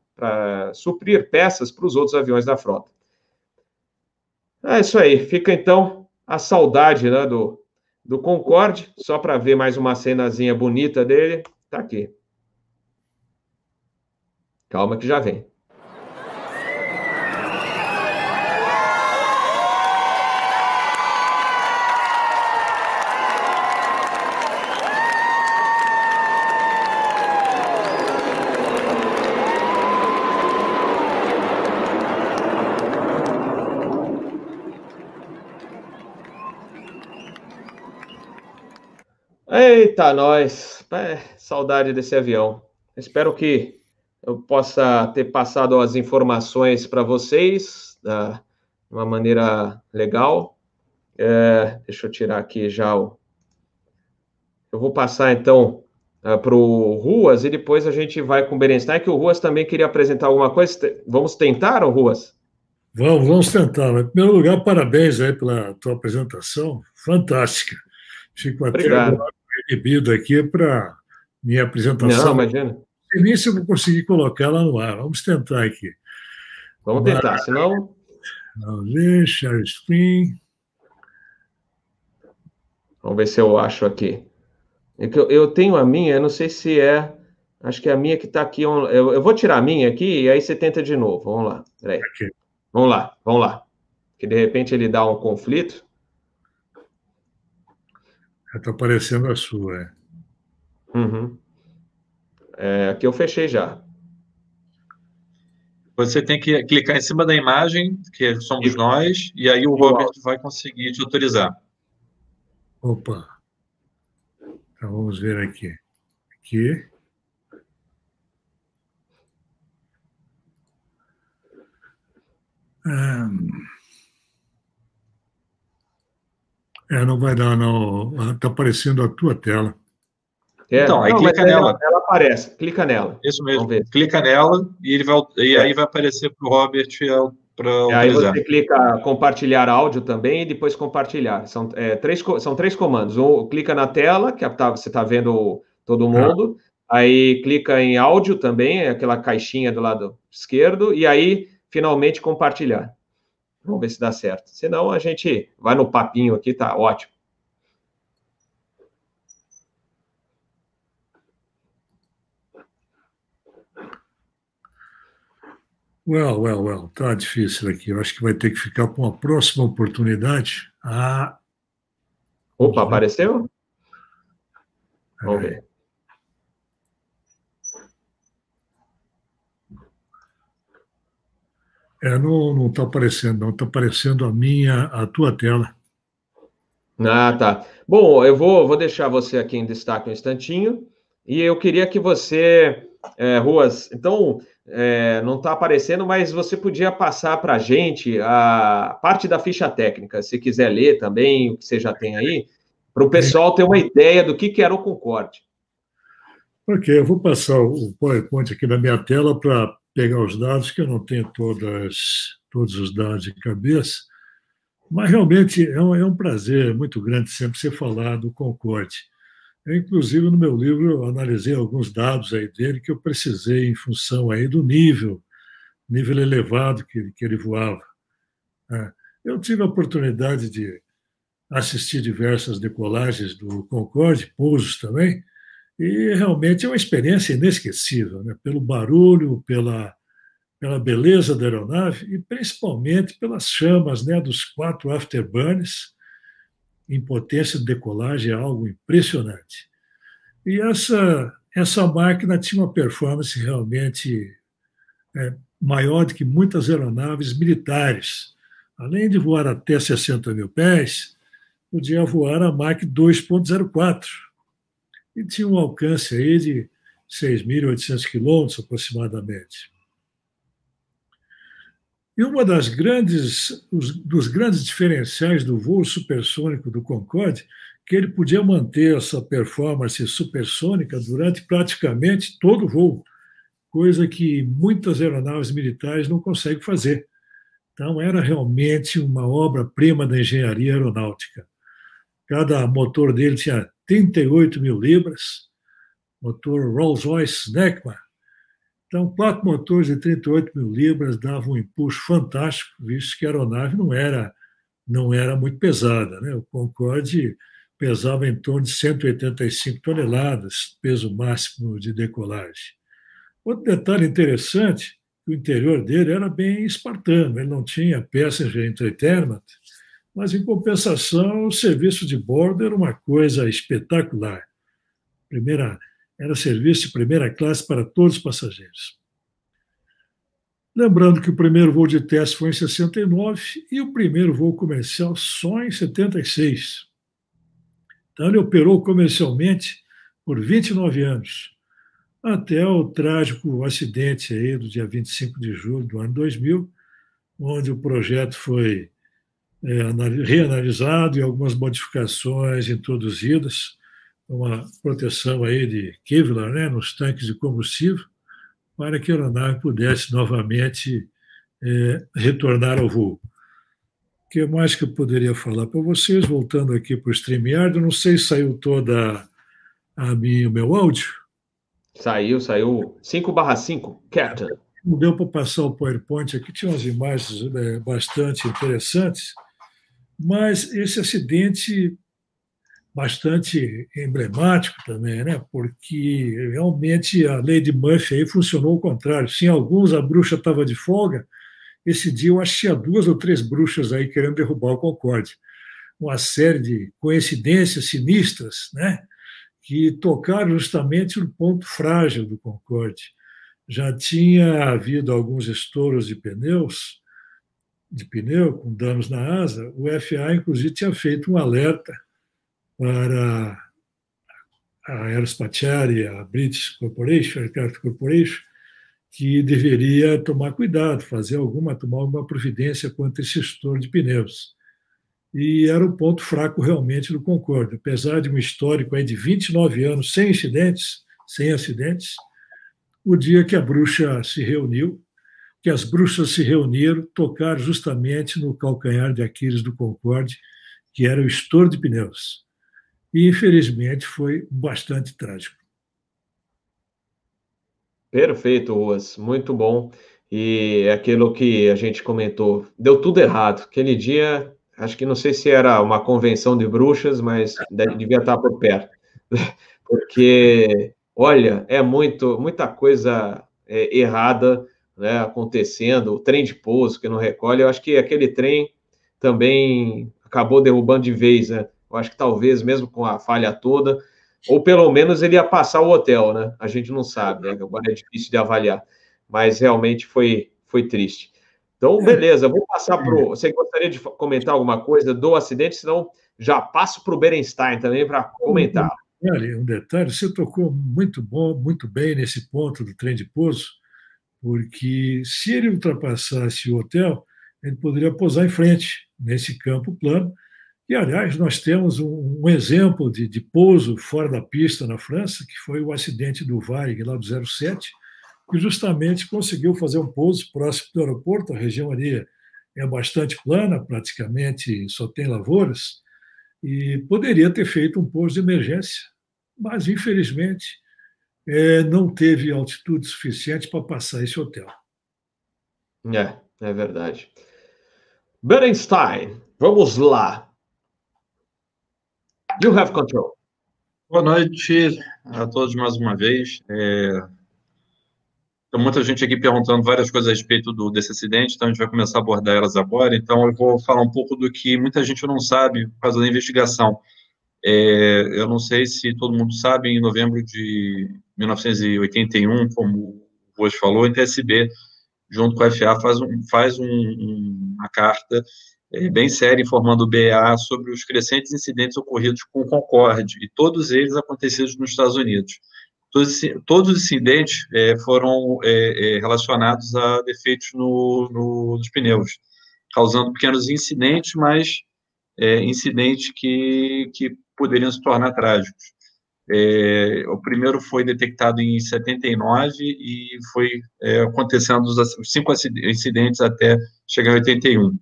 suprir peças para os outros aviões da frota. É isso aí, fica então a saudade né, do, do Concorde, só para ver mais uma cenazinha bonita dele, tá aqui. Calma que já vem. Eita, nós! É, saudade desse avião. Espero que eu possa ter passado as informações para vocês da, de uma maneira legal. É, deixa eu tirar aqui já o. Eu vou passar então uh, para o Ruas e depois a gente vai com o Berenstein, que o Ruas também queria apresentar alguma coisa. Vamos tentar, ou Ruas? Vamos, vamos tentar. Em primeiro lugar, parabéns aí pela tua apresentação, fantástica. Fico até Obrigado inibido aqui para minha apresentação. Não, imagina. Nem se eu vou conseguir colocar ela no ar. Vamos tentar aqui. Vamos tentar, Mas, senão. Vamos ver, share screen. Vamos ver se eu acho aqui. É eu tenho a minha, eu não sei se é. Acho que é a minha que está aqui. Eu, eu, vou tirar a minha aqui e aí você tenta de novo. Vamos lá. Peraí. Aqui. Vamos lá, vamos lá. Que de repente ele dá um conflito. Está aparecendo a sua, é. Uhum. é. Aqui eu fechei já. Você tem que clicar em cima da imagem, que somos nós, e aí o Robert vai conseguir te autorizar. Opa. Então vamos ver aqui. Aqui. Um... É, não vai dar, não. Está aparecendo a tua tela. É, então, aí não, clica nela. Ela, ela, aparece, clica nela. Isso mesmo. Clica nela e, ele vai, e é. aí vai aparecer para o Robert para é, Aí você clica compartilhar áudio também e depois compartilhar. São, é, três, são três comandos. Um, clica na tela, que tá, você está vendo todo mundo. Aí clica em áudio também, aquela caixinha do lado esquerdo. E aí, finalmente, compartilhar. Vamos ver se dá certo. Senão a gente vai no papinho aqui, tá ótimo. Well, well, well, tá difícil aqui. Eu acho que vai ter que ficar para uma próxima oportunidade. Ah. Opa, apareceu? Vamos ver. É, não está aparecendo, não. Está aparecendo a minha, a tua tela. Ah, tá. Bom, eu vou, vou deixar você aqui em destaque um instantinho. E eu queria que você, é, Ruas, então, é, não está aparecendo, mas você podia passar para a gente a parte da ficha técnica, se quiser ler também, o que você já tem aí, para o pessoal ter uma ideia do que, que era o Concorde. Ok, eu vou passar o PowerPoint aqui na minha tela para pegar os dados, que eu não tenho todas, todos os dados de cabeça, mas realmente é um, é um prazer muito grande sempre ser falar do Concorde. Eu, inclusive, no meu livro, analisei alguns dados aí dele que eu precisei em função aí do nível, nível elevado que, que ele voava. É, eu tive a oportunidade de assistir diversas decolagens do Concorde, pousos também, e realmente é uma experiência inesquecível, né? pelo barulho, pela, pela beleza da aeronave e principalmente pelas chamas né, dos quatro afterburners em potência de decolagem, é algo impressionante. E essa, essa máquina tinha uma performance realmente é, maior do que muitas aeronaves militares. Além de voar até 60 mil pés, podia voar a Mach 2.04, e tinha um alcance aí de 6.800 quilômetros aproximadamente. E uma das grandes, os, dos grandes diferenciais do voo supersônico do Concorde, que ele podia manter essa performance supersônica durante praticamente todo o voo, coisa que muitas aeronaves militares não conseguem fazer. Então, era realmente uma obra-prima da engenharia aeronáutica. Cada motor dele tinha 38 mil libras, motor Rolls-Royce Snecma, então, quatro motores de 38 mil libras davam um impulso fantástico, visto que a aeronave não era, não era muito pesada. Né? O Concorde pesava em torno de 185 toneladas, peso máximo de decolagem. Outro detalhe interessante, o interior dele era bem espartano, ele não tinha passenger entertainment, mas, em compensação, o serviço de bordo era uma coisa espetacular. Primeira era serviço de primeira classe para todos os passageiros. Lembrando que o primeiro voo de teste foi em 69 e o primeiro voo comercial só em 76. Então, ele operou comercialmente por 29 anos, até o trágico acidente aí do dia 25 de julho do ano 2000, onde o projeto foi é, reanalisado e algumas modificações introduzidas uma proteção aí de Kevlar né, nos tanques de combustível, para que a aeronave pudesse novamente é, retornar ao voo. O que mais que eu poderia falar para vocês? Voltando aqui para o StreamYard, eu não sei se saiu toda a minha, o meu áudio. Saiu, saiu 5 barra 5, Captain. Não deu para passar o PowerPoint aqui, tinha umas imagens é, bastante interessantes, mas esse acidente bastante emblemático também, né? porque realmente a lei de Murphy aí funcionou ao contrário. Se em alguns a bruxa estava de folga, esse dia eu achei duas ou três bruxas aí querendo derrubar o Concorde. Uma série de coincidências sinistras né? que tocaram justamente no ponto frágil do Concorde. Já tinha havido alguns estouros de pneus, de pneu com danos na asa, o FAA, inclusive, tinha feito um alerta para a Aerospatiale, a British Corporation, a Aircraft Corporation, que deveria tomar cuidado, fazer alguma, tomar alguma providência contra esse estouro de pneus. E era o ponto fraco realmente do Concorde. Apesar de um histórico aí de 29 anos sem incidentes, sem acidentes, o dia que a bruxa se reuniu, que as bruxas se reuniram, tocaram justamente no calcanhar de Aquiles do Concorde, que era o estouro de pneus e, infelizmente, foi bastante trágico. Perfeito, Ruas, muito bom. E é aquilo que a gente comentou, deu tudo errado. Aquele dia, acho que não sei se era uma convenção de bruxas, mas devia estar por perto. *laughs* Porque, olha, é muito, muita coisa é, errada né, acontecendo, o trem de pouso que não recolhe. Eu acho que aquele trem também acabou derrubando de vez, né? Eu acho que talvez, mesmo com a falha toda, ou pelo menos ele ia passar o hotel, né? A gente não sabe, né? Agora é difícil de avaliar, mas realmente foi, foi triste. Então, beleza, vou passar para. Você gostaria de comentar alguma coisa do acidente? Senão, já passo para o Berenstein também para comentar. Olha, um detalhe: você tocou muito bom, muito bem nesse ponto do trem de pouso, porque se ele ultrapassasse o hotel, ele poderia pousar em frente, nesse campo plano, e, aliás, nós temos um, um exemplo de, de, pouso fora da pista na França, que foi o acidente do Varig, lá do 07, que justamente conseguiu fazer um pouso próximo do aeroporto. A região ali é bastante plana, praticamente só tem lavouras, e poderia ter feito um pouso de emergência, mas, infelizmente, é, não teve altitude suficiente para passar esse hotel. É, é verdade. Berenstein, vamos lá. You have control. Boa noite a todos mais uma vez. É... Tem muita gente aqui perguntando várias coisas a respeito do, desse acidente, então a gente vai começar a abordar elas agora. Então eu vou falar um pouco do que muita gente não sabe por causa da investigação. É... eu não sei se todo mundo sabe, em novembro de 1981, como o Voz falou, a TSB, junto com a FA, faz, um, faz um, uma carta é, bem séria informando o BA sobre os crescentes incidentes ocorridos com o Concorde, e todos eles acontecidos nos Estados Unidos. Todos, os incidentes é, foram é, relacionados a defeitos no, no, nos pneus, causando pequenos incidentes, mas incidentes que, que poderiam se tornar trágicos. É, o primeiro foi detectado em 79 e foi é, acontecendo os, cinco incidentes até chegar em 81.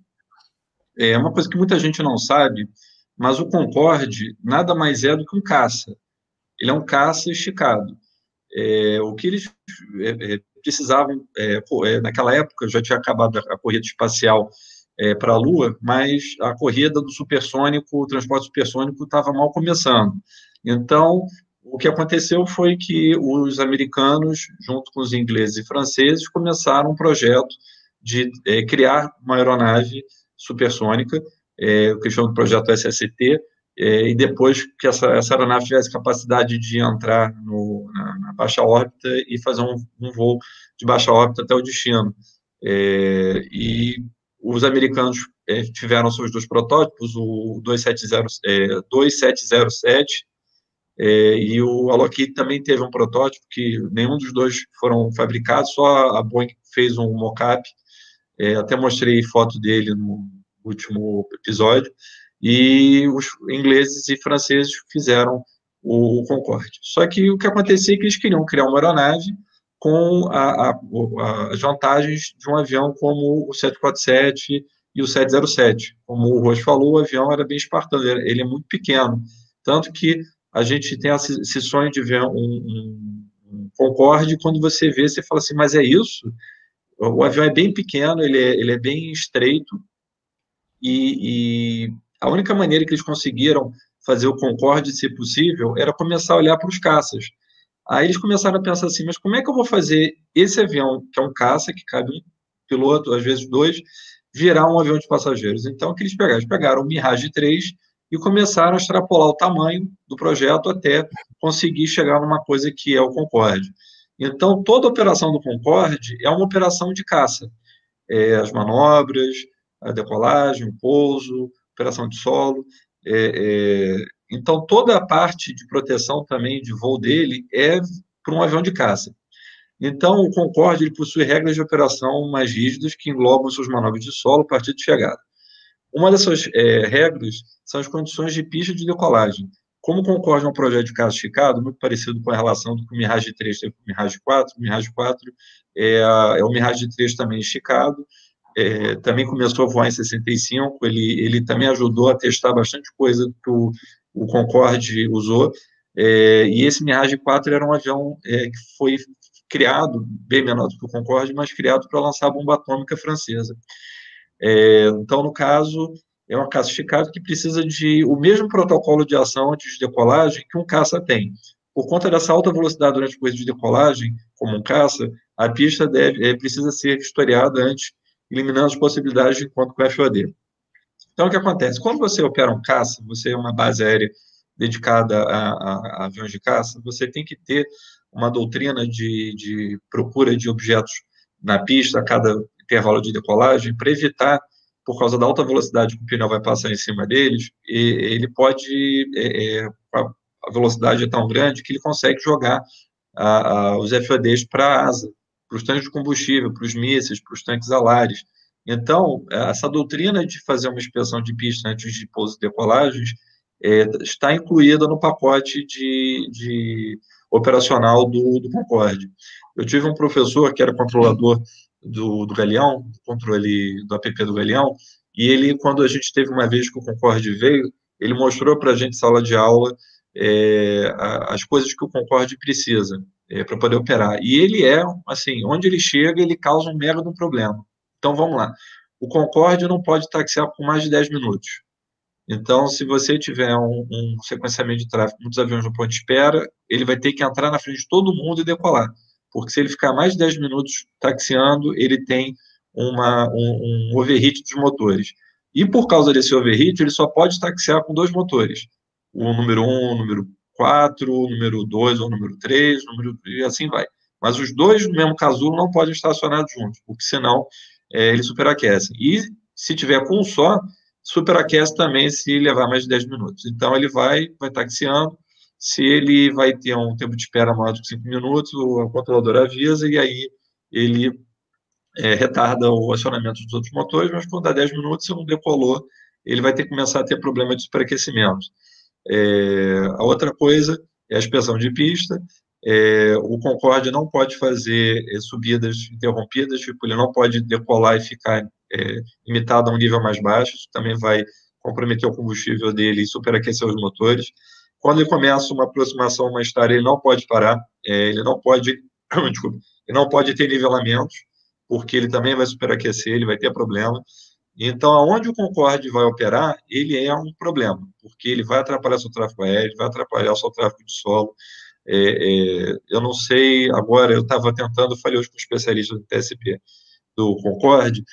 É uma coisa que muita gente não sabe, mas o Concorde nada mais é do que um caça. Ele é um caça esticado. É, o que eles é, é precisavam, é, naquela época já tinha acabado a corrida espacial para a Lua, mas a corrida do supersônico, o transporte supersônico estava mal começando. Então, o que aconteceu foi que os americanos, junto com os ingleses e franceses, começaram um projeto de é, criar uma aeronave supersônica, é, o que chamam de projeto SST, é, e depois que essa, essa, aeronave tivesse capacidade de entrar no, na, na, baixa órbita e fazer um, um, voo de baixa órbita até o destino. É, e os americanos é, tiveram seus dois protótipos, o 270, 2707 é, e o Lockheed também teve um protótipo que nenhum dos dois foram fabricados, só a Boeing fez um mock-up. É, até mostrei foto dele no último episódio. E os ingleses e franceses fizeram o, o Concorde. Só que o que acontecia é que eles queriam criar uma aeronave com a, a, as vantagens de um avião como o 747 e o 707. Como o Roche falou, o avião era bem espartano, ele é muito pequeno. Tanto que a gente tem esse sonho de ver um, um, um Concorde, quando você vê, você fala assim, mas é isso? O avião é bem pequeno, ele é, ele é bem estreito, e, e a única maneira que eles conseguiram fazer o Concorde ser possível era começar a olhar para os caças. Aí eles começaram a pensar assim, mas como é que eu vou fazer esse avião, que é um caça, que cabe um piloto, às vezes dois, virar um avião de passageiros? Então, o que eles pegaram? Eles pegaram o Mirage 3 e começaram a extrapolar o tamanho do projeto até conseguir chegar numa coisa que é o Concorde. Então, toda operação do Concorde é uma operação de caça. É, as manobras, a decolagem, o pouso, operação de solo. É, é, então, toda a parte de proteção também de voo dele é para um avião de caça. Então, o Concorde ele possui regras de operação mais rígidas que englobam suas manobras de solo a partir de chegada. Uma dessas é, regras são as condições de pista de decolagem. Como concorre um projeto de caso esticado, muito parecido com a relação do que o Mirage 3 teve com o Mirage 4, o Mirage 4 é, é o Mirage 3 também esticado, é, também começou a voar em 65, ele, ele também ajudou a testar bastante coisa que o, o Concorde usou, é, e esse Mirage 4 era um avião é, que foi criado, bem menor do que o Concorde, mas criado para lançar a bomba atômica francesa. É, então, no caso, é uma caça que precisa de o mesmo protocolo de ação antes de decolagem que um caça tem. Por conta dessa alta velocidade durante o coisa de decolagem, como um caça, a pista deve, é, precisa ser historiada antes, eliminando as possibilidades de encontro com o FOD. Então, o que acontece? Quando você opera um caça, você é uma base aérea dedicada a, a, a aviões de caça, você tem que ter uma doutrina de, de procura de objetos na pista a cada intervalo de decolagem para evitar, por causa da alta velocidade que o pneu vai passar em cima deles, ele pode, é, é, a velocidade é tão grande que ele consegue jogar a, a, os FADs para a asa, para os tanques de combustível, para os mísseis, para os tanques alares. Então, essa doutrina de fazer uma inspeção de pista antes de pouso e decolagens é, está incluída no pacote de, de operacional do, do Concorde. Eu tive um professor que era controlador do, do Galeão, controle do app do Galeão, e ele, quando a gente teve uma vez que o Concorde veio, ele mostrou para a gente, sala de aula, é, as coisas que o Concorde precisa é, para poder operar. E ele é, assim, onde ele chega, ele causa um mega de um problema. Então, vamos lá. O Concorde não pode taxiar por mais de 10 minutos. Então, se você tiver um, um sequenciamento de tráfego, muitos aviões no ponto de espera, ele vai ter que entrar na frente de todo mundo e decolar porque se ele ficar mais de 10 minutos taxiando, ele tem uma, um, um overheat dos motores. E por causa desse overheat, ele só pode taxiar com dois motores. O número 1, o número 4, o número 2 ou o número 3, número, e assim vai. Mas os dois no mesmo casulo não podem estar acionados juntos, porque senão é, eles superaquecem. E se tiver com um só, superaquece também se levar mais de 10 minutos. Então ele vai, vai taxiando, Se ele vai ter um tempo de espera maior de 5 minutos, o controlador avisa e aí ele é, retarda o acionamento dos outros motores, mas quando dá 10 minutos, se não decolou, ele vai ter que começar a ter problema de superaquecimento. É, a outra coisa é a inspeção de pista. É, o Concorde não pode fazer é, subidas interrompidas, tipo, ele não pode decolar e ficar é, limitado a um nível mais baixo, isso também vai comprometer o combustível dele e superaquecer os motores. Quando ele começa uma aproximação mais tarde, ele não pode parar, é, ele não pode, *coughs* desculpa, ele não pode ter nivelamentos, porque ele também vai superaquecer, ele vai ter problema. Então, aonde o Concorde vai operar, ele é um problema, porque ele vai atrapalhar seu tráfego aéreo, vai atrapalhar seu tráfego de solo. É, é, eu não sei, agora eu estava tentando, falei hoje com especialistas do TSP do Concorde,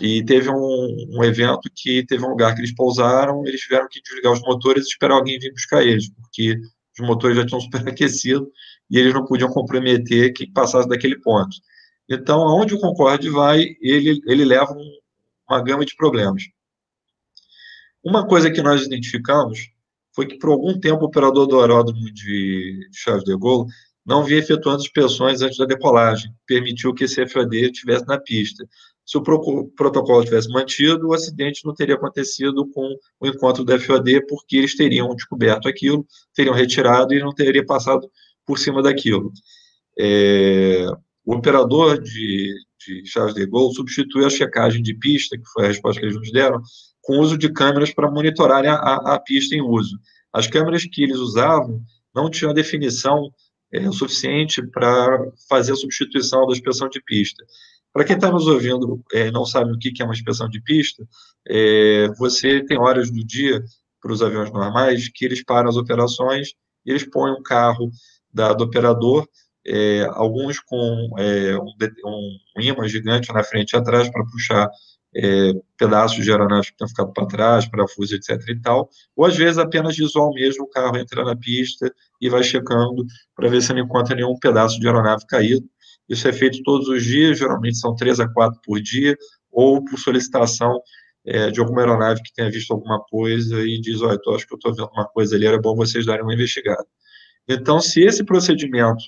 e teve um, um, evento que teve um lugar que eles pousaram, eles tiveram que desligar os motores e esperar alguém vir buscar eles, porque os motores já tinham *laughs* superaquecido e eles não podiam comprometer que passasse daquele ponto. Então, aonde o Concorde vai, ele, ele leva um, uma gama de problemas. Uma coisa que nós identificamos foi que, por algum tempo, o operador do aeródromo de Charles de Gaulle não vinha efetuando inspeções antes da decolagem, permitiu que esse FAD estivesse na pista. Se o protocolo tivesse mantido, o acidente não teria acontecido com o encontro do FOD, porque eles teriam descoberto aquilo, teriam retirado e não teria passado por cima daquilo. É, o operador de, de Charles de Gaulle substituiu a checagem de pista, que foi a resposta que eles nos deram, com o uso de câmeras para monitorarem a, a, pista em uso. As câmeras que eles usavam não tinham a definição é, suficiente para fazer a substituição da inspeção de pista. Para quem está nos ouvindo e é, não sabe o que, é uma inspeção de pista, é, você tem horas do dia para os aviões normais que eles param as operações eles põem um carro da, do operador é, alguns com é, um, um, imã gigante na frente e atrás para puxar é, pedaços de aeronave que estão ficado para trás, parafusos, etc. e tal, ou às vezes apenas visual mesmo, o carro entra na pista e vai checando para ver se não encontra nenhum pedaço de aeronave caído. Isso é feito todos os dias, geralmente são três a quatro por dia, ou por solicitação é, de alguma aeronave que tenha visto alguma coisa e diz, olha, eu acho que eu estou vendo uma coisa ali, era bom vocês darem uma investigada. Então, se esse procedimento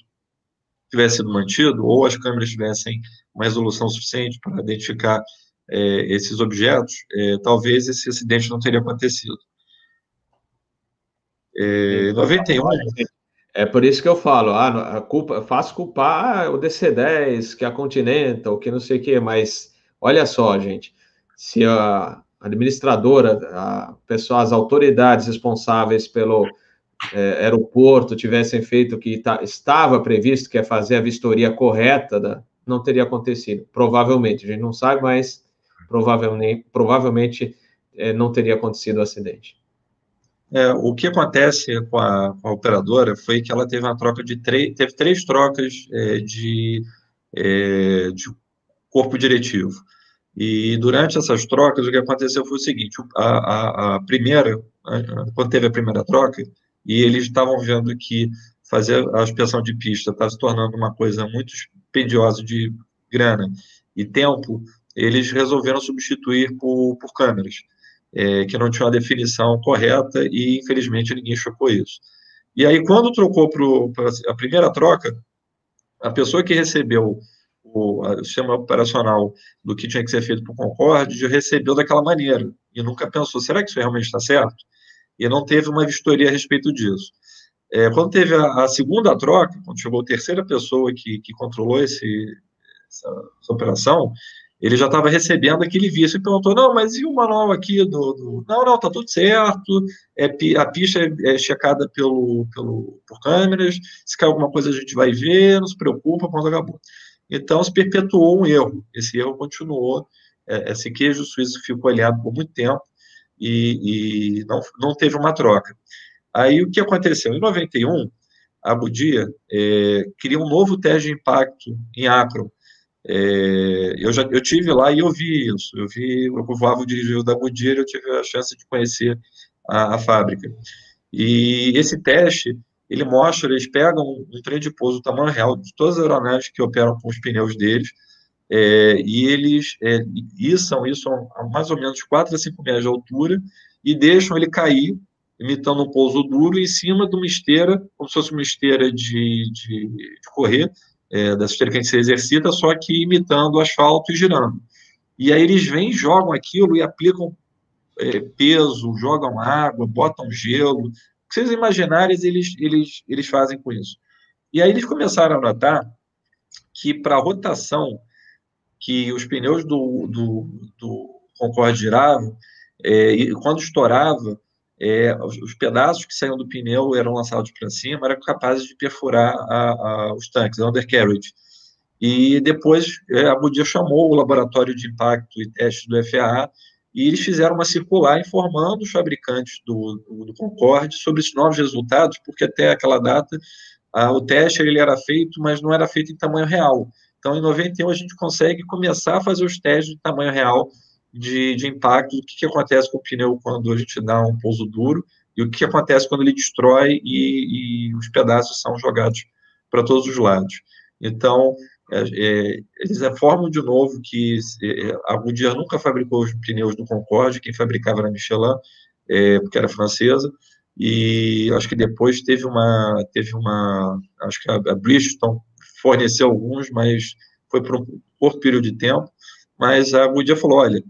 tivesse sido mantido, ou as câmeras tivessem uma resolução suficiente para identificar é, esses objetos, é, talvez esse acidente não teria acontecido. É, 91. É por isso que eu falo, ah, a culpa, faço culpar o DC-10, que é a Continental, que não sei o quê, mas olha só, gente, se a administradora, a pessoa, as autoridades responsáveis pelo é, aeroporto tivessem feito o que tá, estava previsto, que é fazer a vistoria correta, da, não teria acontecido. Provavelmente, a gente não sabe, mas provavelmente, provavelmente é, não teria acontecido o acidente. É, o que acontece com a, com a, operadora foi que ela teve uma troca de três, teve três trocas é, de, é, de corpo diretivo. E durante essas trocas, o que aconteceu foi o seguinte: a, a, a primeira, quando teve a primeira troca, e eles estavam vendo que fazer a inspeção de pista está se tornando uma coisa muito expediosa de grana e tempo, eles resolveram substituir por, por câmeras, é, que não tinham a definição correta e, infelizmente, ninguém chocou isso. E aí, quando trocou para a primeira troca, a pessoa que recebeu o, o, sistema operacional do que tinha que ser feito o Concorde recebeu daquela maneira e nunca pensou, será que isso realmente está certo? e não teve uma vistoria a respeito disso. É, quando teve a, a, segunda troca, quando chegou a terceira pessoa que, que controlou esse, essa, essa operação, ele já estava recebendo aquele vício e perguntou: não, mas e o manual aqui do. do... Não, não, tá tudo certo, é, a pista é, é checada pelo, pelo, por câmeras, se cair alguma coisa a gente vai ver, não se preocupa, quando acabou. Então se perpetuou um erro, esse erro continuou, é, esse queijo suíço ficou aliado por muito tempo, e, e não, não teve uma troca. Aí o que aconteceu? Em 91, a Budia é, cria um novo teste de impacto em Acron. É, eu já eu tive lá e eu vi isso. Eu vi, eu voava o dirigível da e eu tive a chance de conhecer a, a, fábrica. E esse teste, ele mostra, eles pegam um, um trem de pouso, tamanho real de todas as aeronaves que operam com os pneus deles, é, e eles é, içam isso a mais ou menos 4 a 5 metros de altura e deixam ele cair imitando um pouso duro em cima de uma esteira, como se fosse uma esteira de, de, de correr, é, dessa esteira que a gente se exercita, só que imitando o asfalto e girando. E aí eles vêm, jogam aquilo e aplicam é, peso, jogam água, botam gelo. O que vocês imaginarem, eles, eles, eles fazem com isso. E aí eles começaram a notar que para a rotação que os pneus do, do, do Concorde giravam, é, e quando estourava, é, os, os, pedaços que saíam do pneu eram lançados para cima, eram capazes de perfurar a, a, os tanques, a undercarriage. E depois é, a Goodyear chamou o laboratório de impacto e testes do FAA e eles fizeram uma circular informando os fabricantes do, do, do Concorde sobre esses novos resultados, porque até aquela data a, o teste ele era feito, mas não era feito em tamanho real. Então, em 91, a gente consegue começar a fazer os testes de tamanho real de, de impacto, o que, que acontece com o pneu quando a gente dá um pouso duro e o que acontece quando ele destrói e, e os pedaços são jogados para todos os lados. Então, é, é, eles informam de novo que é, a Goodyear nunca fabricou os pneus do Concorde, quem fabricava era Michelin, é, porque era francesa, e acho que depois teve uma, teve uma, acho que a, a Bridgestone forneceu alguns, mas foi por um curto período de tempo, mas a Goodyear falou, olha, é,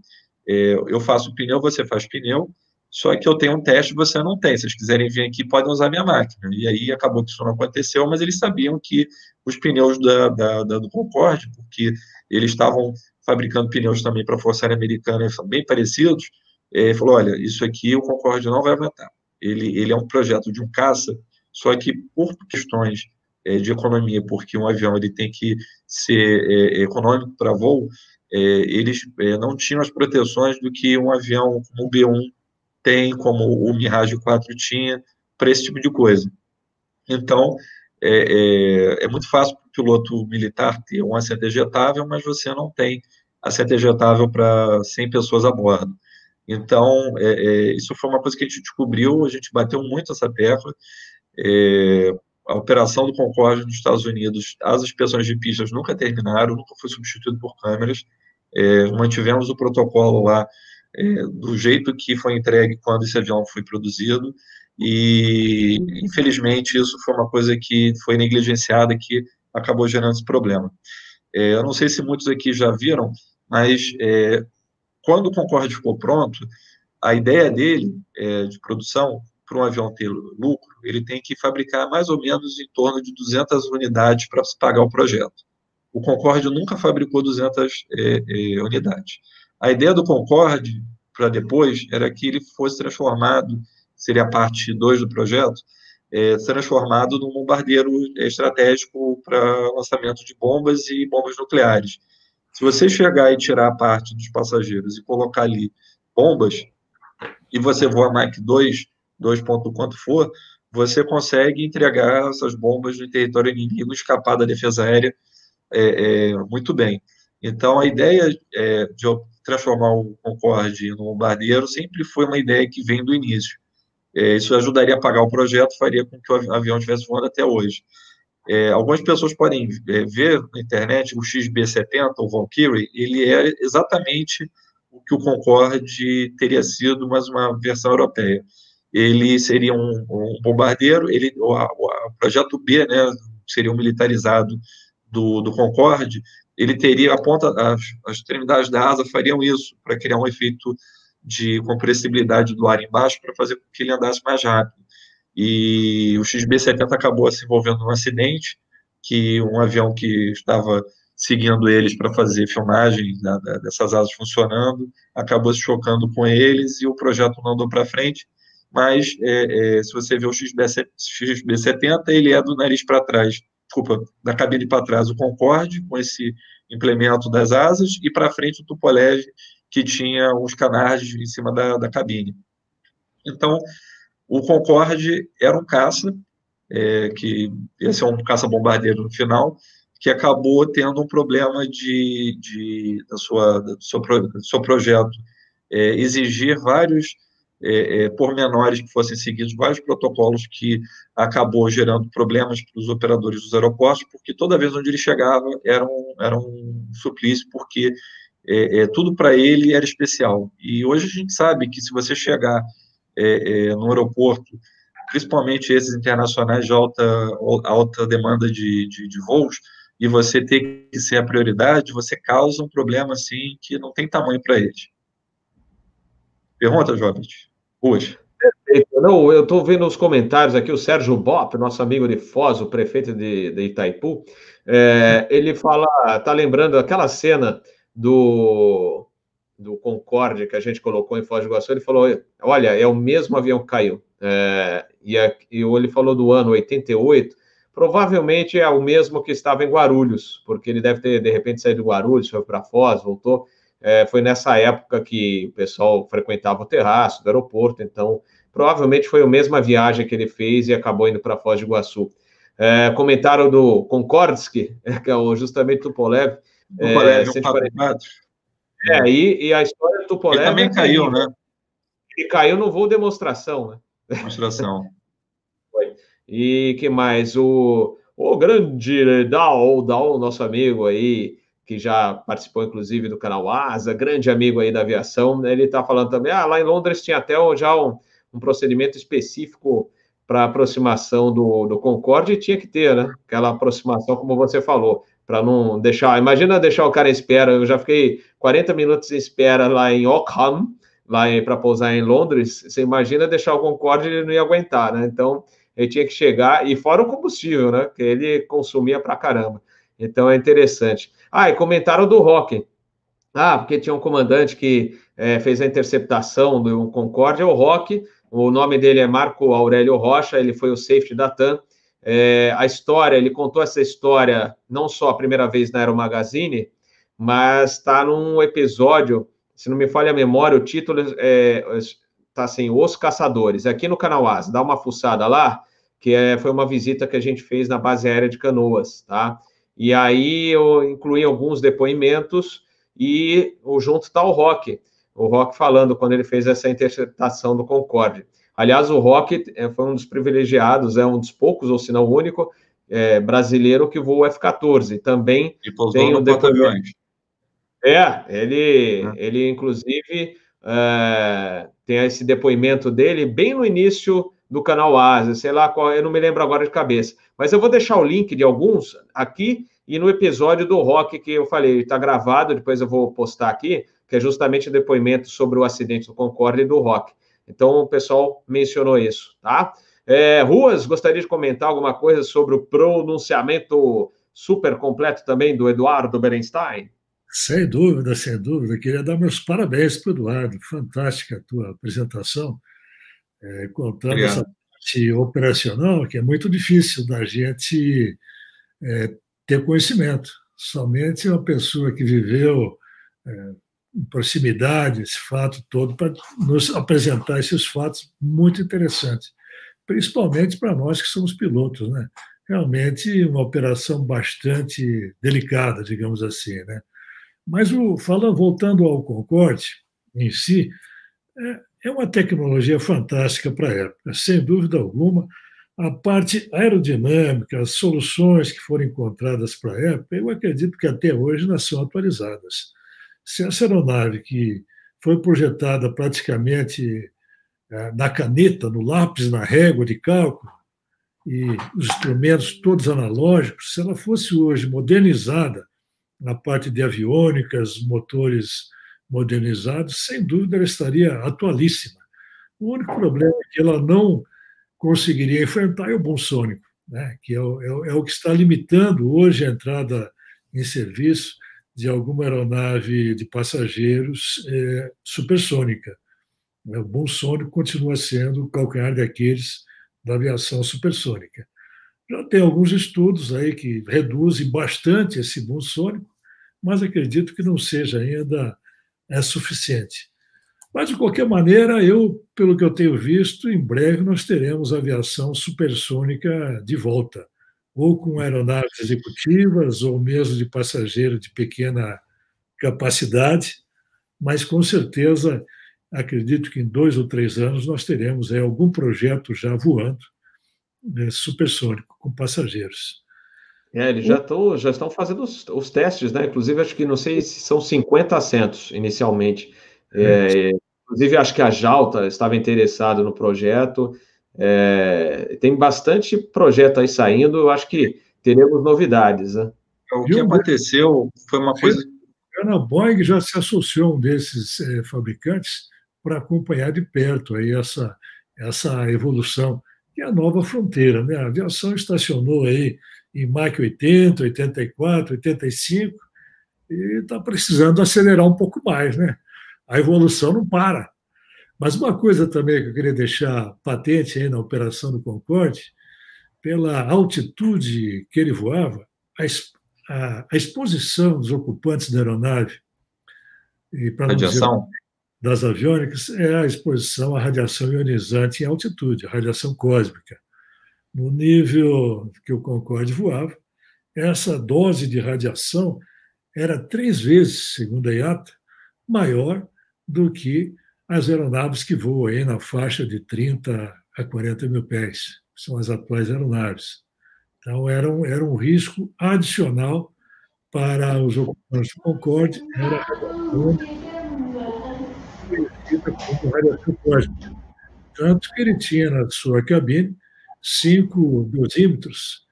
eu faço pneu, você faz pneu, só que eu tenho um teste você não tem. Se vocês quiserem vir aqui, podem usar minha máquina. E aí acabou que isso não aconteceu, mas eles sabiam que os pneus da, da, da do Concorde, porque eles estavam fabricando pneus também para a Força Aérea Americana, são bem parecidos, é, falou, olha, isso aqui o Concorde não vai aguentar. Ele, ele é um projeto de um caça, só que por questões é, de economia, porque um avião ele tem que ser é, econômico para voo, é, eles é, não tinham as proteções do que um avião como o B-1 tem, como o Mirage 4 tinha, para esse tipo de coisa. Então, é, é, é muito fácil para o piloto militar ter um assento ejetável, mas você não tem assento ejetável para 100 pessoas a bordo. Então, é, é, isso foi uma coisa que a gente descobriu, a gente bateu muito essa tecla. A operação do Concorde nos Estados Unidos, as inspeções de pistas nunca terminaram, nunca foi substituído por câmeras. É, mantivemos o protocolo lá é, do jeito que foi entregue quando esse avião foi produzido, e infelizmente isso foi uma coisa que foi negligenciada que acabou gerando esse problema. É, eu não sei se muitos aqui já viram, mas é, quando o Concorde ficou pronto, a ideia dele é, de produção para um avião ter lucro, ele tem que fabricar mais ou menos em torno de 200 unidades para pagar o projeto. O Concorde nunca fabricou 200 é, é, unidades. A ideia do Concorde, para depois, era que ele fosse transformado, seria a parte 2 do projeto, é, transformado num bombardeiro estratégico para lançamento de bombas e bombas nucleares. Se você chegar e tirar a parte dos passageiros e colocar ali bombas, e você voa Mach 2, 2 ponto quanto for, você consegue entregar essas bombas no território inimigo, escapar da defesa aérea é, é, muito bem. Então, a ideia é, de transformar o Concorde no bombardeiro sempre foi uma ideia que vem do início. É, isso ajudaria a pagar o projeto, faria com que o avião estivesse voando até hoje. É, algumas pessoas podem é, ver na internet o XB-70, o Valkyrie, ele é exatamente o que o Concorde teria sido, mas uma versão europeia ele seria um, um bombardeiro, ele, o, o, projeto B, né, seria um militarizado do, do Concorde, ele teria a ponta, as, as extremidades da asa fariam isso, para criar um efeito de compressibilidade do ar embaixo, para fazer com que ele andasse mais rápido. E o XB-70 acabou se envolvendo num acidente, que um avião que estava seguindo eles para fazer da, dessas asas funcionando, acabou se chocando com eles e o projeto não andou para frente mas é, é, se você vê o XB70, ele é do nariz para trás, desculpa, da cabine para trás o Concorde, com esse implemento das asas, e para frente o Tupolege, que tinha os canards em cima da, da cabine. Então, o Concorde era um caça, é, que ia ser um caça-bombardeiro no final, que acabou tendo um problema de, de da sua, do, seu, do seu projeto é, exigir vários é, é, pormenores que fossem seguidos, vários protocolos que acabou gerando problemas para os operadores dos aeroportos, porque toda vez onde ele chegava era um, era um suplício, porque é, é tudo para ele era especial. E hoje a gente sabe que se você chegar é, é, no aeroporto, principalmente esses internacionais de alta, alta demanda de, de, de voos, e você ter que ser a prioridade, você causa um problema assim que não tem tamanho para eles. Pergunta, Jovem, hoje. Perfeito. Não, eu estou vendo os comentários aqui, o Sérgio Bop, nosso amigo de Foz, o prefeito de, de Itaipu, é, ele fala, tá lembrando aquela cena do, do Concorde que a gente colocou em Foz do Iguaçu, ele falou, olha, é o mesmo avião que caiu. É, e, a, e ele falou do ano 88, provavelmente é o mesmo que estava em Guarulhos, porque ele deve ter, de repente, saído de Guarulhos, foi para Foz, voltou. É, foi nessa época que o pessoal frequentava o terraço do aeroporto, então provavelmente foi a mesma viagem que ele fez e acabou indo para Foz do Iguaçu. É, comentário do Konkordsky, *laughs* que é o, justamente Tupolev. Tupolev, é, 144. É, e, e a história do Tupolev... Ele também é caiu, né? Ele caiu no voo demonstração, né? Demonstração. *laughs* E que mais? O, o grande Dal, Dal, nosso amigo aí, que já participou, inclusive, do canal Asa, grande amigo aí da aviação, ele está falando também, ah, lá em Londres tinha até já um, um procedimento específico para aproximação do, do Concorde, e tinha que ter, né? Aquela aproximação, como você falou, para não deixar. Imagina deixar o cara em espera. Eu já fiquei 40 minutos em espera lá em Ockham, lá para pousar em Londres. Você imagina deixar o Concorde, ele não ia aguentar, né? Então, ele tinha que chegar, e fora o combustível, né? Que ele consumia para caramba. Então é interessante. Ah, e comentaram do Rock. Ah, porque tinha um comandante que é, fez a interceptação do Concorde, é o Rock. O nome dele é Marco Aurélio Rocha, ele foi o safety da TAM. É, a história, ele contou essa história não só a primeira vez na Aero Magazine, mas está num episódio, se não me falha a memória, o título está é, tá assim, Os Caçadores, aqui no canal As, dá uma fuçada lá, que é, foi uma visita que a gente fez na base aérea de Canoas, tá? E aí eu incluí alguns depoimentos e o junto está o Rock, o Rock falando quando ele fez essa interpretação do Concorde. Aliás, o Rock é, foi um dos privilegiados, é um dos poucos, ou se não o único, é, brasileiro que voou F-14. Também tem o depoimento. É, ele, é. ele inclusive é, tem esse depoimento dele bem no início do canal Asa, sei lá qual, eu não me lembro agora de cabeça. Mas eu vou deixar o link de alguns aqui e no episódio do Rock que eu falei, está gravado, depois eu vou postar aqui, que é justamente o depoimento sobre o acidente do Concorde e do Rock. Então o pessoal mencionou isso, tá? É, Ruas, gostaria de comentar alguma coisa sobre o pronunciamento super completo também do Eduardo Berenstein? Sem dúvida, sem dúvida. Queria dar meus parabéns para o Eduardo. Fantástica a tua apresentação é, contando Obrigado. essa parte operacional, que é muito difícil da gente é, ter conhecimento. Somente uma pessoa que viveu é, em proximidade esse fato todo para nos apresentar esses fatos muito interessantes, principalmente para nós que somos pilotos, né? Realmente uma operação bastante delicada, digamos assim, né? Mas o, falando, voltando ao Concorde em si, é, é uma tecnologia fantástica para a época, sem dúvida alguma. A parte aerodinâmica, as soluções que foram encontradas para a época, eu acredito que até hoje não são atualizadas. Se essa aeronave que foi projetada praticamente eh, na caneta, no lápis, na régua de cálculo, e os instrumentos todos analógicos, se ela fosse hoje modernizada na parte de aviônicas, motores modernizados, sem dúvida ela estaria atualíssima. O único problema é que ela não conseguiria enfrentar é o bonsônico, né? que é o, é, o, é o que está limitando hoje a entrada em serviço de alguma aeronave de passageiros é, supersônica. O bonsônico continua sendo o calcanhar daqueles da aviação supersônica. Já tem alguns estudos aí que reduzem bastante esse bonsônico, mas acredito que não seja ainda é suficiente. Mas, de qualquer maneira, eu, pelo que eu tenho visto, em breve nós teremos aviação supersônica de volta, ou com aeronaves executivas, ou mesmo de passageiro de pequena capacidade, mas com certeza acredito que em dois ou três anos nós teremos é, algum projeto já voando né, supersônico com passageiros. É, eles já, tão, já estão fazendo os, os, testes, né? Inclusive, acho que não sei se são 50 assentos inicialmente. É, inclusive acho que a Jalta estava interessado no projeto. É, tem bastante projeto aí saindo, eu acho que teremos novidades. Né? O que aconteceu foi uma coisa. A Boeing já se associou a um desses é, fabricantes para acompanhar de perto aí essa, essa evolução, que é a nova fronteira. Né? A aviação estacionou aí em Mach 80, 84, 85, e está precisando acelerar um pouco mais. Né? A evolução não para. Mas uma coisa também que eu queria deixar patente aí na operação do Concorde, pela altitude que ele voava, a, a, a exposição dos ocupantes da aeronave e para radiação das aviônicas é a exposição à radiação ionizante em altitude, a radiação cósmica. No nível que o Concorde voava, essa dose de radiação era três vezes, segundo a IATA, maior do que as aeronaves que voam aí na faixa de 30 a 40 mil pés, que são as atuais aeronaves. Então, era um, era um risco adicional para os ocupantes do Concorde, era como radiação cósmica. Tanto que ele tinha na sua cabine cinco dosímetros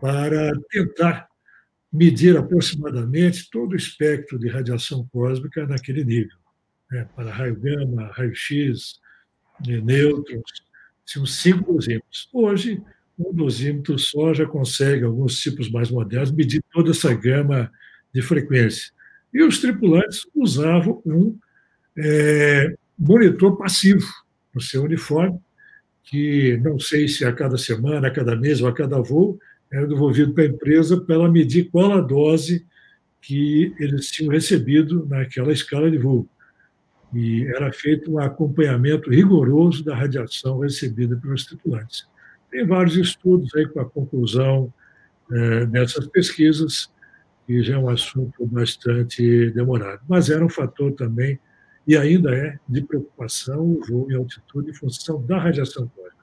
para tentar medir aproximadamente todo o espectro de radiação cósmica naquele nível né, para raio gama, raio-x, nêutrons, tinham cinco dosímetros. Hoje, um dosímetro só já consegue, alguns tipos mais modernos, medir toda essa gama de frequência. E os tripulantes usavam um é, monitor passivo no seu uniforme, que não sei se a cada semana, a cada mês ou a cada voo, era devolvido para a empresa para ela medir qual a dose que eles tinham recebido naquela escala de voo e era feito um acompanhamento rigoroso da radiação recebida pelos tripulantes. Tem vários estudos aí com a conclusão é, dessas pesquisas, que já é um assunto bastante demorado, mas era um fator também, e ainda é, de preocupação o voo em altitude em função da radiação cósmica.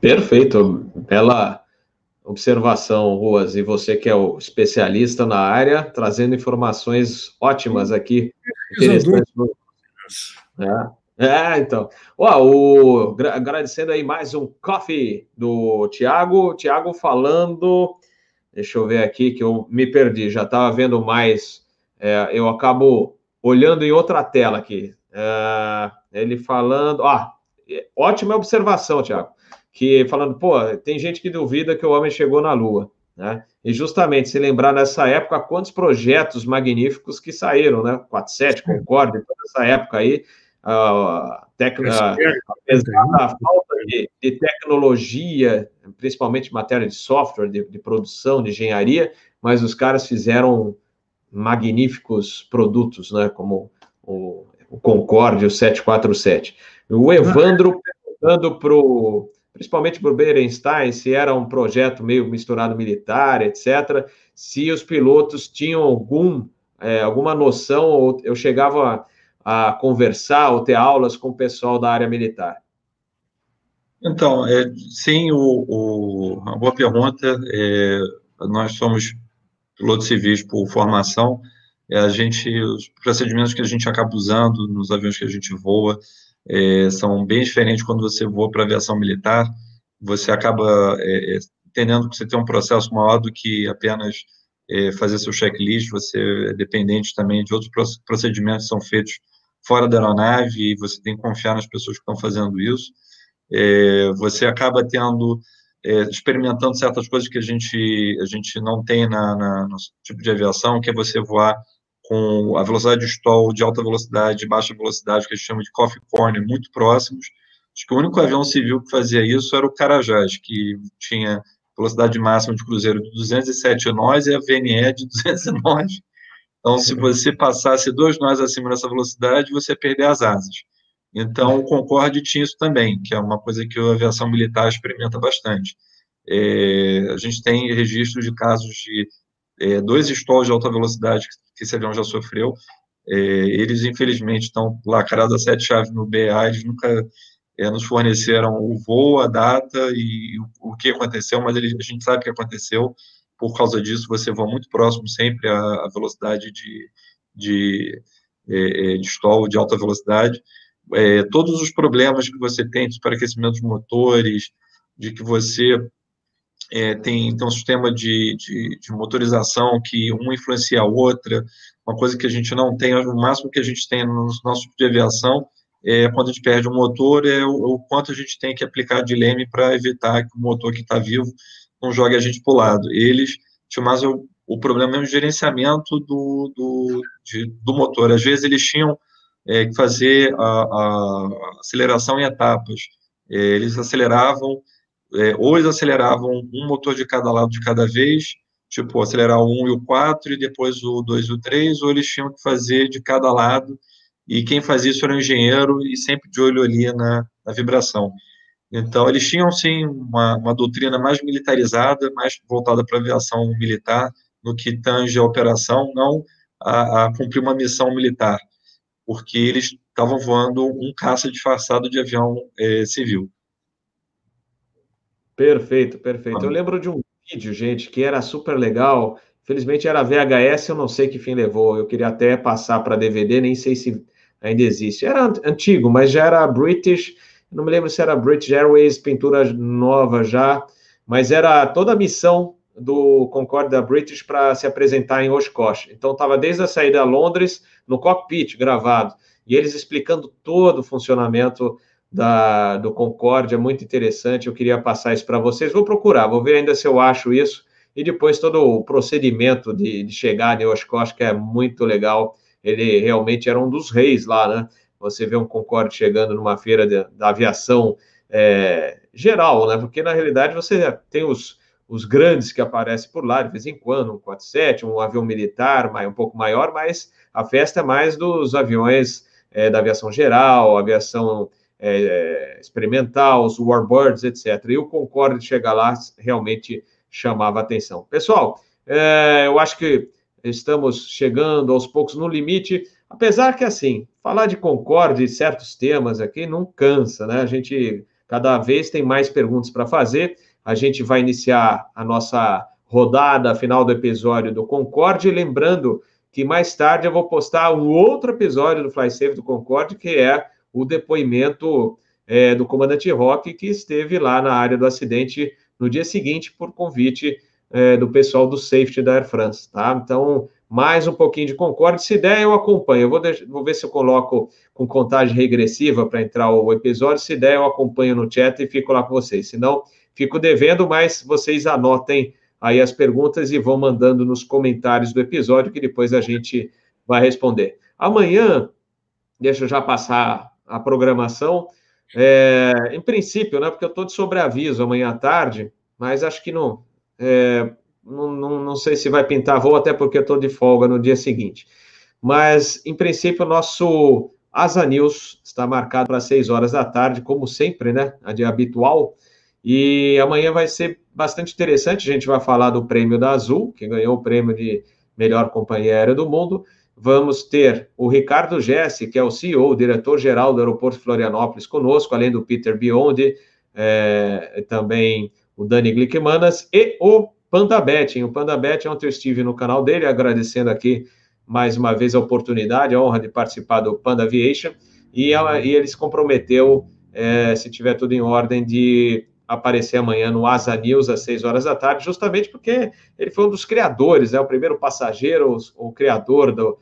Perfeito, bela observação, Ruas, e você que é o especialista na área, trazendo informações ótimas aqui. É. é, então. Ó, o, agradecendo aí mais um coffee do Tiago. Tiago falando. Deixa eu ver aqui que eu me perdi, já estava vendo mais. É, eu acabo olhando em outra tela aqui. É, ele falando. Ah, ótima observação, Tiago. Que falando, pô, tem gente que duvida que o homem chegou na Lua. Né? E justamente, se lembrar nessa época, quantos projetos magníficos que saíram, né? 47, Concorde, toda essa época aí, uh, tec... uh, apesar da falta de, de, tecnologia, principalmente matéria de software, de, de, produção, de engenharia, mas os caras fizeram magníficos produtos, né? Como o, o Concorde, o 747. O Evandro perguntando para o principalmente para o Berenstein, se era um projeto meio misturado militar, etc., se os pilotos tinham algum, é, alguma noção, ou eu chegava a, a, conversar ou ter aulas com o pessoal da área militar. Então, é, sim, o, o, uma boa pergunta. É, nós somos pilotos civis por formação. É, a gente, os procedimentos que a gente acaba usando nos aviões que a gente voa, é, são bem diferentes quando você voa para aviação militar. Você acaba é, é, entendendo que você tem um processo maior do que apenas é, fazer seu checklist, você é dependente também de outros procedimentos que são feitos fora da aeronave e você tem que confiar nas pessoas que estão fazendo isso. É, você acaba tendo, é, experimentando certas coisas que a gente, a gente não tem na, na, no tipo de aviação, que é você voar com a velocidade de stall de alta velocidade e baixa velocidade, que a gente chama de coffee corner, muito próximos. Acho que o único avião civil que fazia isso era o Carajás, que tinha velocidade máxima de cruzeiro de 207 nós e a VNE de 209. Então, se você passasse dois nós acima dessa velocidade, você ia perder as asas. Então, o Concorde tinha isso também, que é uma coisa que a aviação militar experimenta bastante. É, a gente tem registros de casos de é, dois stalls de alta velocidade que esse avião já sofreu. É, eles, infelizmente, estão lacrados a sete chaves no BA, eles nunca é, nos forneceram o voo, a data e o, o que aconteceu, mas eles, a gente sabe o que aconteceu. Por causa disso, você voa muito próximo sempre à, à velocidade de, de é, é, de stall de alta velocidade. É, todos os problemas que você tem de superaquecimento dos motores, de que você é, tem, tem um sistema de, de, de, motorização que uma influencia a outra, uma coisa que a gente não tem, o máximo que a gente tem no nosso tipo de aviação é, quando a gente perde um motor, é o, o quanto a gente tem que aplicar de leme para evitar que o motor que está vivo não jogue a gente para o lado. Eles tinham mais o, o problema mesmo de gerenciamento do, do, de, do motor. Às vezes eles tinham é, fazer a, a, aceleração em etapas. É, eles aceleravam, é, ou eles aceleravam um motor de cada lado de cada vez, tipo, acelerar o 1 e o 4, e depois o 2 e o 3, ou eles tinham que fazer de cada lado e quem fazia isso era o engenheiro e sempre de olho ali na, na vibração. Então, eles tinham, sim, uma, uma doutrina mais militarizada, mais voltada para a aviação militar, no que tange a operação, não a, a cumprir uma missão militar, porque eles estavam voando um caça disfarçado de avião é, civil. Perfeito, perfeito. Eu lembro de um vídeo, gente, que era super legal. Felizmente era VHS, eu não sei que fim levou. Eu queria até passar para DVD, nem sei se ainda existe. Era antigo, mas já era British, não me lembro se era British Airways, pintura nova já, mas era toda a missão do Concorde da British para se apresentar em Oshkosh. Então estava desde a saída a Londres, no cockpit gravado, e eles explicando todo o funcionamento da, do Concorde, é muito interessante, eu queria passar isso para vocês, vou procurar, vou ver ainda se eu acho isso, e depois todo o procedimento de, de chegar em Oshkosh, que é muito legal, ele realmente era um dos reis lá, né? Você vê um Concorde chegando numa feira de, da aviação é, geral, né? Porque na realidade você tem os, os grandes que aparecem por lá de vez em quando, um 47, um avião militar um pouco maior, mas a festa é mais dos aviões é, da aviação geral, aviação é, experimental, os Warbirds, etc. E o Concorde chegar lá realmente chamava atenção. Pessoal, é, eu acho que estamos chegando aos poucos no limite, apesar que, assim, falar de Concorde e certos temas aqui não cansa, né? A gente cada vez tem mais perguntas para fazer. A gente vai iniciar a nossa rodada final do episódio do Concorde, lembrando que mais tarde eu vou postar um outro episódio do Fly Safe do Concorde, que é o depoimento é, do comandante Rock, que esteve lá na área do acidente no dia seguinte por convite é, do pessoal do safety da Air France, tá? Então, mais um pouquinho de Concorde. Se der, eu acompanho. Eu vou, vou ver se eu coloco com contagem regressiva para entrar o episódio. Se der, eu acompanho no chat e fico lá com vocês. Se não, fico devendo, mas vocês anotem aí as perguntas e vão mandando nos comentários do episódio que depois a gente vai responder. Amanhã, deixa eu já passar a programação. É, em princípio, né? Porque eu estou de sobreaviso amanhã à tarde, mas acho que não, é, não, não, não, sei se vai pintar voo, até porque eu estou de folga no dia seguinte. Mas, em princípio, o nosso Asa News está marcado para 6 horas da tarde, como sempre, né? A de habitual. E amanhã vai ser bastante interessante. A gente vai falar do prêmio da Azul, que ganhou o prêmio de melhor companhia aérea do mundo. Vamos ter o Ricardo Jesse, que é o CEO, diretor-geral do Aeroporto Florianópolis, conosco, além do Peter Biondi, é, também o Dani Glickmanas e o Panda. O Panda ontem eu estive no canal dele, agradecendo aqui mais uma vez a oportunidade, a honra de participar do Panda Aviation, e, ela, e ele se comprometeu, é, se tiver tudo em ordem, de aparecer amanhã no Asa News às 6 horas da tarde, justamente porque ele foi um dos criadores, né, o primeiro passageiro, o, criador do,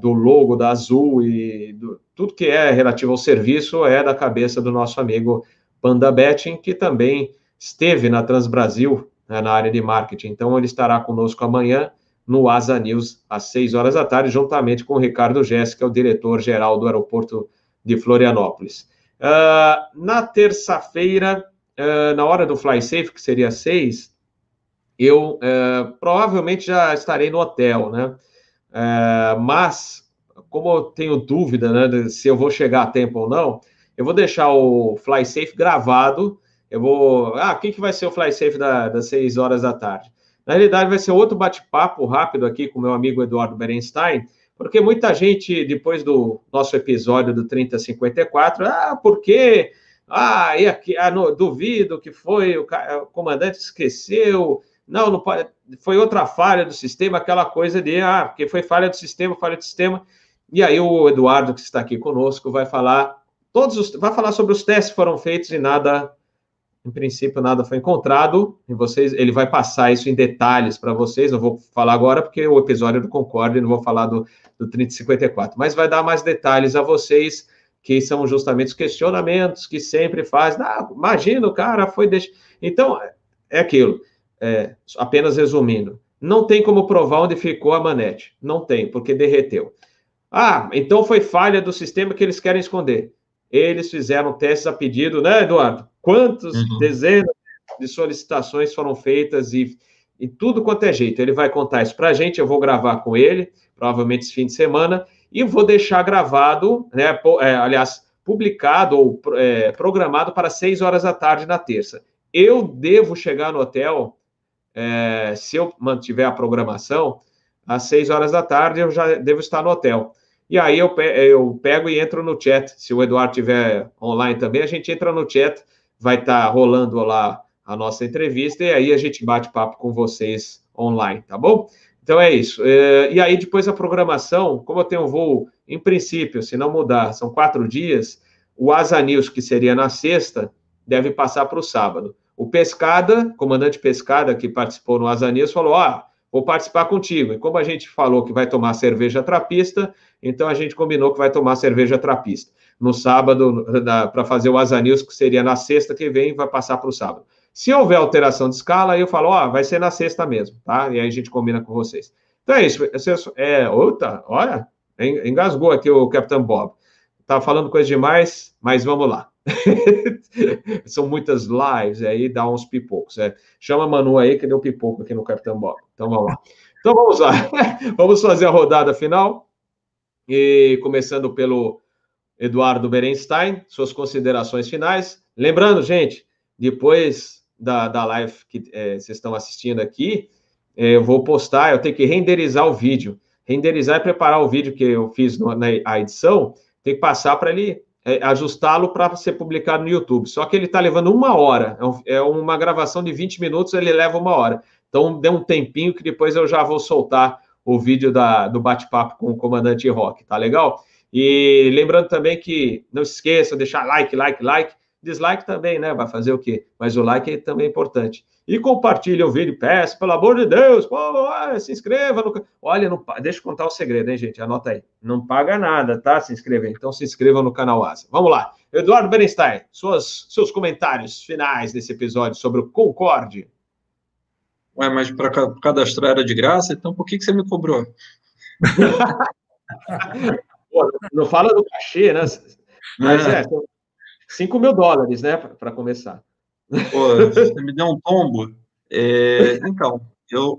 do logo da Azul e do, tudo que é relativo ao serviço é da cabeça do nosso amigo Panda Betting, que também esteve na Transbrasil, né, na área de marketing. Então, ele estará conosco amanhã no Asa News, às 6 horas da tarde, juntamente com o Ricardo Jéssica, o diretor-geral do aeroporto de Florianópolis. Uh, na terça-feira, uh, na hora do Fly Safe, que seria 6, eu uh, provavelmente já estarei no hotel, né? mas, como eu tenho dúvida né, se eu vou chegar a tempo ou não, eu vou deixar o Fly Safe gravado eu vou. Ah, o que, que vai ser o Fly Safe da, das 6 horas da tarde? Na realidade, vai ser outro bate-papo rápido aqui com meu amigo Eduardo Berenstein, porque muita gente, depois do nosso episódio do 3054, ah, por quê? Ah, e aqui, ah, no, duvido que foi, o, o, comandante esqueceu. Não, não pode, foi outra falha do sistema, aquela coisa de, ah, porque foi falha do sistema, falha do sistema. E aí o Eduardo, que está aqui conosco, vai falar todos os, vai falar sobre os testes que foram feitos e nada, em princípio, nada foi encontrado. E vocês, ele vai passar isso em detalhes para vocês. Eu vou falar agora porque o episódio do Concorde, não vou falar do, do 3054, mas vai dar mais detalhes a vocês que são justamente os questionamentos que sempre faz. Ah, imagina, o cara foi deixar. Então, é aquilo. É, apenas resumindo, não tem como provar onde ficou a manete. Não tem, porque derreteu. Ah, então foi falha do sistema que eles querem esconder. Eles fizeram testes a pedido, né, Eduardo? Quantas uhum. dezenas de solicitações foram feitas e, e tudo quanto é jeito. Ele vai contar isso para a gente, eu vou gravar com ele, provavelmente esse fim de semana, e vou deixar gravado, né, é, aliás, publicado ou é, programado para 6 horas da tarde na terça. Eu devo chegar no hotel, é, se eu mantiver a programação, às 6 horas da tarde eu já devo estar no hotel. E aí eu, eu pego e entro no chat. Se o Eduardo tiver online também, a gente entra no chat, vai estar tá rolando lá a nossa entrevista e aí a gente bate papo com vocês online, tá bom? Então é isso. É, e aí depois a programação, como eu tenho um voo, em princípio, se não mudar, são quatro dias, o Asa News, que seria na sexta, deve passar para o sábado. O Pescada, comandante Pescada, que participou no Asa News, falou: ah, vou participar contigo. E como a gente falou que vai tomar cerveja trapista, então a gente combinou que vai tomar cerveja trapista. No sábado, para fazer o Asa News, que seria na sexta que vem, vai passar para o sábado. Se houver alteração de escala, aí eu falo, ó, oh, vai ser na sexta mesmo, tá? E aí a gente combina com vocês. Então é isso. É, outra, olha, engasgou aqui o Capitão Bob. Tá falando coisa demais, mas vamos lá. *laughs* São muitas lives, aí dá uns pipocos. É. Chama Manu aí, que deu pipoco aqui no Capitão Bob. Então vamos lá. Então vamos lá. *laughs* vamos fazer a rodada final. E começando pelo Eduardo Berenstein, suas considerações finais. Lembrando, gente, depois da, da live que é, vocês estão assistindo aqui, é, eu vou postar, eu tenho que renderizar o vídeo. Renderizar e preparar o vídeo que eu fiz no, na edição, tem que passar para ele é, ajustá-lo para ser publicado no YouTube. Só que ele está levando uma hora. É, um, é, uma gravação de 20 minutos, ele leva uma hora. Então, dê um tempinho que depois eu já vou soltar o vídeo da, do bate-papo com o comandante Rock, tá legal? E lembrando também que não se esqueça, deixar like, like, like. Dislike também, né? Vai fazer o quê? Mas o like também é importante. E compartilhe o vídeo, peço, pelo amor de Deus, pô, se inscreva no Olha, não... deixa eu contar o segredo, hein, gente? Anota aí. Não paga nada, tá? Se inscrever. Então se inscreva no canal Asa. Vamos lá. Eduardo Berenstein, suas, seus comentários finais desse episódio sobre o Concorde. Ué, mas para cadastrar era de graça, então por que, que você me cobrou? *laughs* Pô, não fala do cachê, né? Mas é, é 5 mil dólares, né, para começar. Pô, você me deu um tombo. É, então, eu.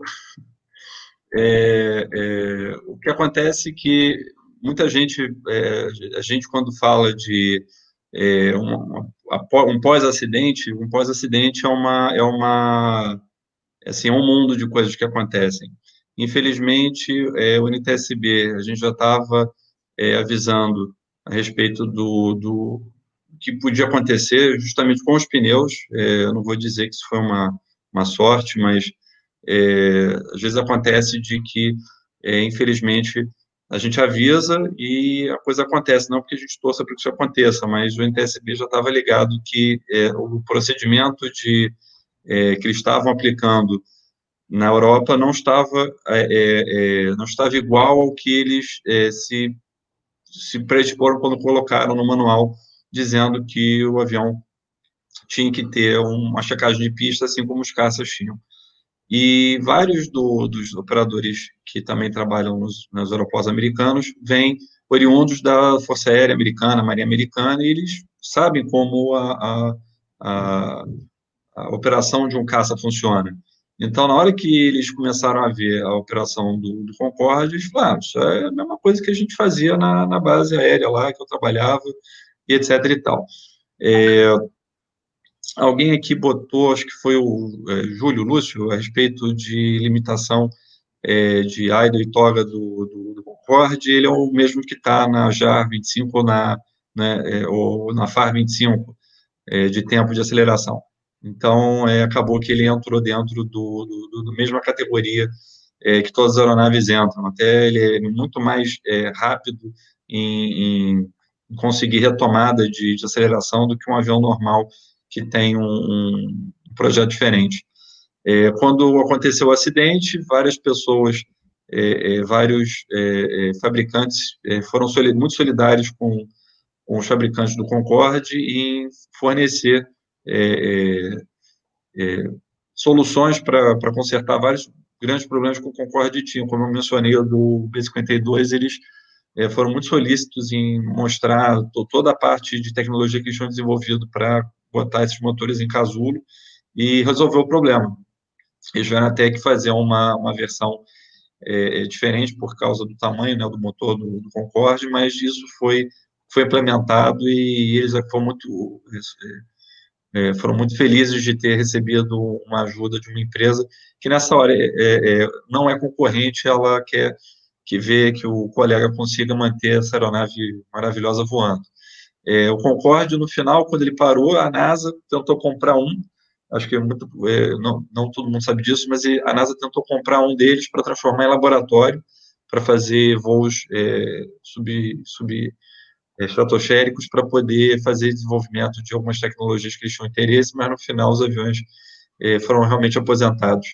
É, é, o que acontece é que muita gente, é, a gente quando fala de é, um, pós-acidente, um pós-acidente é uma, é uma, assim, é um mundo de coisas que acontecem. Infelizmente, é, o NTSB, a gente já estava avisando a respeito do, do, que podia acontecer justamente com os pneus. É, eu não vou dizer que isso foi uma, uma sorte, mas é, às vezes acontece de que, é, infelizmente, a gente avisa e a coisa acontece, não porque a gente torça para que isso aconteça, mas o NTSB já estava ligado que é, o procedimento de, é, que eles estavam aplicando na Europa não estava, é, não estava igual ao que eles se, se predisporam quando colocaram no manual dizendo que o avião tinha que ter uma checagem de pista, assim como os caças tinham. E vários do, dos operadores que também trabalham nos, nos aeroportos americanos vêm oriundos da Força Aérea Americana, Marinha Americana, e eles sabem como a, a, a, a operação de um caça funciona. Então, na hora que eles começaram a ver a operação do, do Concorde, eles falaram, ah, isso é a mesma coisa que a gente fazia na, na base aérea lá, que eu trabalhava, e etc e tal. É, alguém aqui botou, acho que foi o é, Júlio Lúcio, a respeito de limitação é, de idle e toga do, do, do, Concorde, ele é o mesmo que está na JAR 25 ou na, né, é, ou na FAR 25, é, de tempo de aceleração. Então, é, acabou que ele entrou dentro do, do, do mesma categoria é, que todas as aeronaves entram. Até ele é muito mais é, rápido em, em, conseguir retomada de, de, aceleração do que um avião normal que tem um, um projeto diferente. É, quando aconteceu o acidente, várias pessoas, é, é, vários é, fabricantes foram muito solidários com, com, os fabricantes do Concorde em fornecer soluções para consertar vários grandes problemas que o Concorde tinha. Como eu mencionei, do B-52, eles é, foram muito solícitos em mostrar toda a parte de tecnologia que eles tinham desenvolvido para botar esses motores em casulo e resolver o problema. Eles tiveram até que fazer uma, uma versão é, diferente por causa do tamanho né, do motor do, do Concorde, mas isso foi, foi implementado e eles foram muito é, foram muito felizes de ter recebido uma ajuda de uma empresa que nessa hora é, é, é, não é concorrente, ela quer que vê que o colega consiga manter essa aeronave maravilhosa voando. É, o Concorde, no final, quando ele parou, a NASA tentou comprar um, acho que é muito, é, não, não todo mundo sabe disso, mas a NASA tentou comprar um deles para transformar em laboratório, para fazer voos sub, sub é, estratosféricos para poder fazer desenvolvimento de algumas tecnologias que eles tinham interesse, mas no final os aviões é, foram realmente aposentados.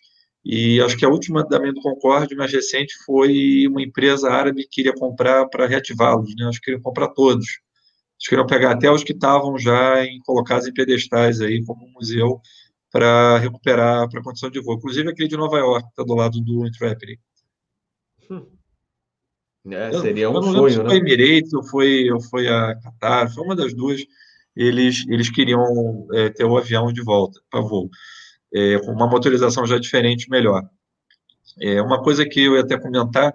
E acho que a última também do Concorde, mais recente, foi uma empresa árabe que queria comprar para reativá-los, né? Acho que queriam comprar todos. Eles queriam pegar até os que estavam já em, colocados em pedestais aí, como um museu, para recuperar para a condição de voo. Inclusive aquele de Nova York, que está do lado do Intrepid. Hum. É, seria um sonho, né? Foi a Emirates ou foi, ou foi a Qatar, foi uma das duas. Eles, eles queriam é, ter o avião de volta para voo, é, uma motorização já diferente, melhor. É, uma coisa que eu ia até comentar,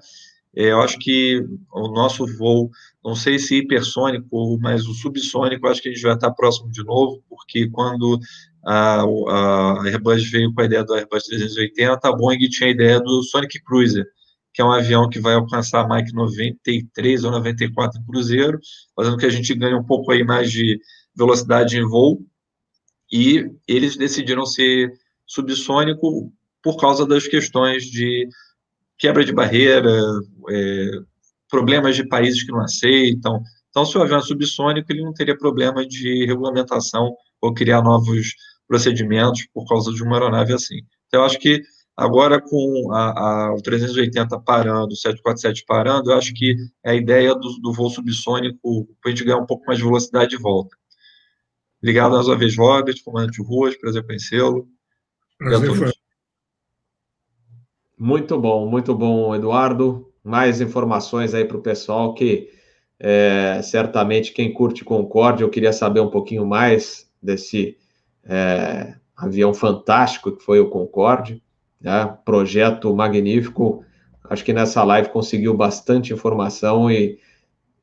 é, eu acho que o nosso voo, não sei se hipersônico, mas o subsônico, acho que a gente vai estar próximo de novo, porque quando a, a Airbus veio com a ideia do Airbus 380, a Boeing tinha a ideia do Sonic Cruiser, que é um avião que vai alcançar a Mach 93 ou 94 em cruzeiro, fazendo que a gente ganhe um pouco aí mais de velocidade em voo, e eles decidiram ser subsônico por causa das questões de quebra de barreira, é, problemas de países que não aceitam. Então, se o avião é subsônico, ele não teria problema de regulamentação ou criar novos procedimentos por causa de uma aeronave assim. Então, eu acho que Agora, com a, a, o 380 parando, o 747 parando, eu acho que a ideia do, do voo subsônico para a gente ganhar um pouco mais de velocidade de volta. Obrigado mais uma vez, Robert, comandante ruas, prazer conhecê-lo. Prazer Muito bom, muito bom, Eduardo. Mais informações aí para o pessoal que é, certamente quem curte Concorde, eu queria saber um pouquinho mais desse é, avião fantástico que foi o Concorde né? projeto magnífico. Acho que nessa live conseguiu bastante informação e,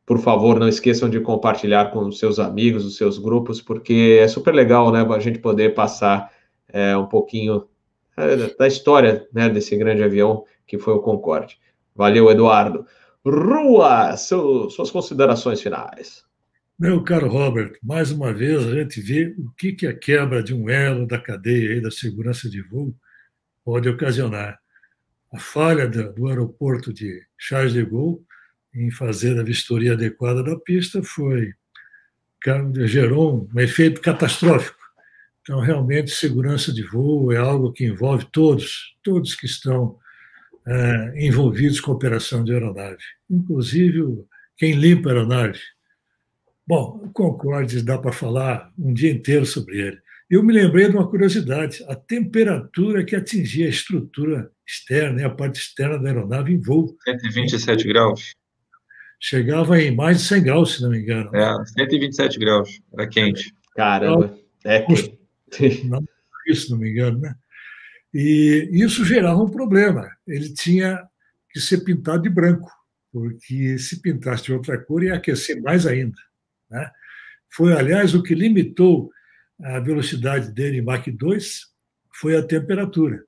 por favor, não esqueçam de compartilhar com os seus amigos, os seus grupos, porque é super legal, né, a gente poder passar é, um pouquinho é, da história, né, desse grande avião que foi o Concorde. Valeu, Eduardo. Rua, seu, suas considerações finais. Meu caro Robert, mais uma vez a gente vê o que, que a quebra de um elo da cadeia aí da segurança de voo pode ocasionar. A falha do aeroporto de Charles de Gaulle em fazer a vistoria adequada da pista foi gerou um efeito catastrófico. Então, realmente, segurança de voo é algo que envolve todos, todos que estão é, envolvidos com a operação de aeronave, inclusive quem limpa a aeronave. Bom, o Concorde dá para falar um dia inteiro sobre ele. Eu me lembrei de uma curiosidade: a temperatura que atingia a estrutura externa, a parte externa da aeronave em voo. 127 graus. Chegava em mais de 100 graus, se não me engano. É, 127 graus, era quente. Caramba, é quente. Não, isso, não me engano, né? E isso gerava um problema. Ele tinha que ser pintado de branco, porque se pintasse de outra cor ia aquecer mais ainda. Né? Foi, aliás, o que limitou a velocidade dele em Mach 2 foi a temperatura.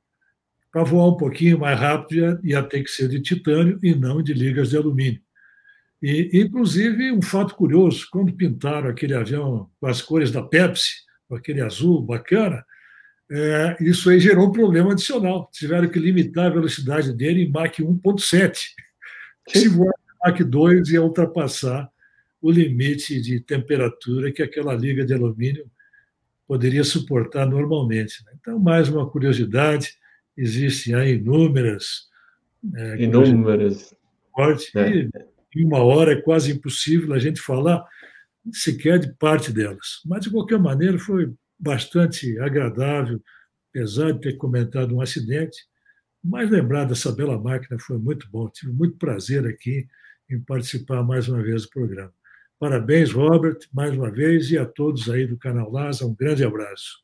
Para voar um pouquinho mais rápido, ia ter que ser de titânio e não de ligas de alumínio. E, inclusive, um fato curioso: quando pintaram aquele avião com as cores da Pepsi, aquele azul bacana, é, isso aí gerou um problema adicional. Tiveram que limitar a velocidade dele em Mach 1.7. Se voar Mach 2 ia ultrapassar o limite de temperatura que aquela liga de alumínio poderia suportar normalmente. Né? Então, mais uma curiosidade, existem aí inúmeras. É, inúmeras. Forte, é. em uma hora é quase impossível a gente falar sequer de parte delas. Mas, de qualquer maneira, foi bastante agradável, apesar de ter comentado um acidente. Mas lembrar dessa bela máquina foi muito bom. Tive muito prazer aqui em participar mais uma vez do programa. Parabéns, Robert, mais uma vez, e a todos aí do canal Lasa, um grande abraço.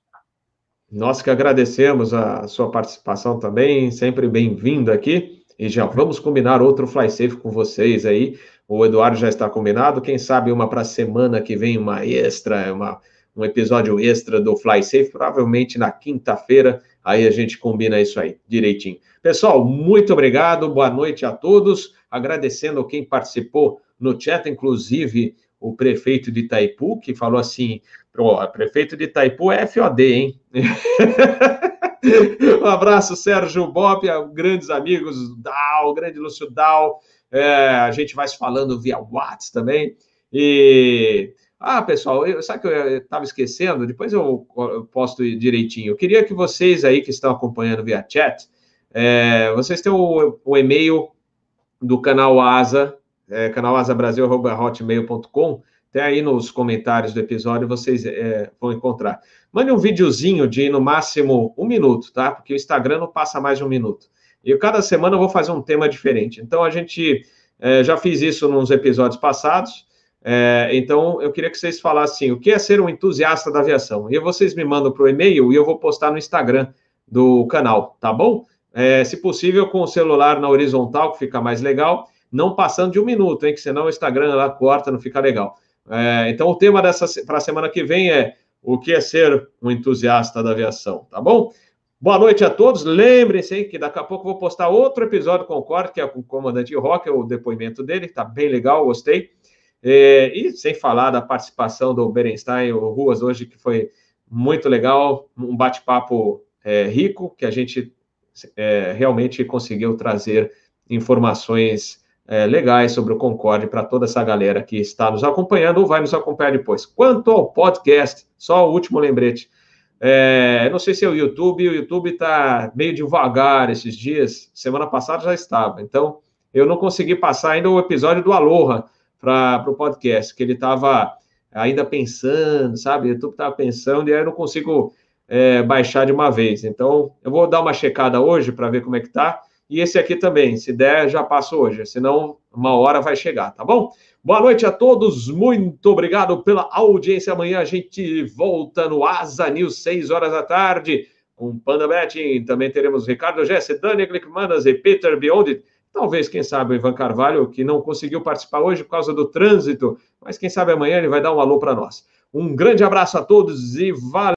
Nós que agradecemos a sua participação também, sempre bem-vindo aqui. E já vamos combinar outro Fly Safe com vocês aí. O Eduardo já está combinado. Quem sabe uma para semana que vem, uma extra, uma, um episódio extra do Fly Safe, provavelmente na quinta-feira. Aí a gente combina isso aí direitinho. Pessoal, muito obrigado. Boa noite a todos. Agradecendo quem participou no chat, inclusive o prefeito de Itaipu, que falou assim: o prefeito de Itaipu é FOD, hein? *laughs* um abraço, Sérgio Bob, grandes amigos, Dal, grande Lúcio Dal. É, a gente vai se falando via WhatsApp também. E. Ah, pessoal, eu, sabe que eu estava esquecendo? Depois eu, eu posto direitinho. Eu queria que vocês aí que estão acompanhando via chat, é, vocês têm o, o e-mail do canal Asa, é, canalasabrasil.hotmail.com. Até aí nos comentários do episódio vocês é, vão encontrar. Mande um videozinho de no máximo um minuto, tá? Porque o Instagram não passa mais de um minuto. E cada semana eu vou fazer um tema diferente. Então a gente é, já fiz isso nos episódios passados. É, então eu queria que vocês falassem o que é ser um entusiasta da aviação. E vocês me mandam para o e-mail e eu vou postar no Instagram do canal, tá bom? É, se possível, com o celular na horizontal, que fica mais legal não passando de um minuto, hein? Que senão o Instagram lá corta, não fica legal. É, então, o tema para a semana que vem é o que é ser um entusiasta da aviação, tá bom? Boa noite a todos. Lembrem-se que daqui a pouco vou postar outro episódio com o Corte, que é com o comandante Rock, o depoimento dele, tá bem legal, gostei. É, e sem falar da participação do Berenstein, o Ruas, hoje, que foi muito legal, um bate-papo é, rico, que a gente é, realmente conseguiu trazer informações é, legais sobre o Concorde para toda essa galera que está nos acompanhando ou vai nos acompanhar depois. Quanto ao podcast, só o último lembrete. É, não sei se é o YouTube, o YouTube está meio devagar esses dias. Semana passada já estava. Então, eu não consegui passar ainda o episódio do Aloha para o podcast, que ele estava ainda pensando, sabe? O YouTube estava pensando e aí eu não consigo é, baixar de uma vez. Então, eu vou dar uma checada hoje para ver como é que está e esse aqui também, se der, já passo hoje, senão uma hora vai chegar, tá bom? Boa noite a todos, muito obrigado pela audiência. Amanhã a gente volta no Asa News, 6 horas da tarde, com Panda Betting. Também teremos Ricardo Jesse, Dani Glickmanas e Peter Beyond. Talvez, quem sabe, o Ivan Carvalho, que não conseguiu participar hoje por causa do trânsito, mas quem sabe amanhã ele vai dar um alô para nós. Um grande abraço a todos e valeu!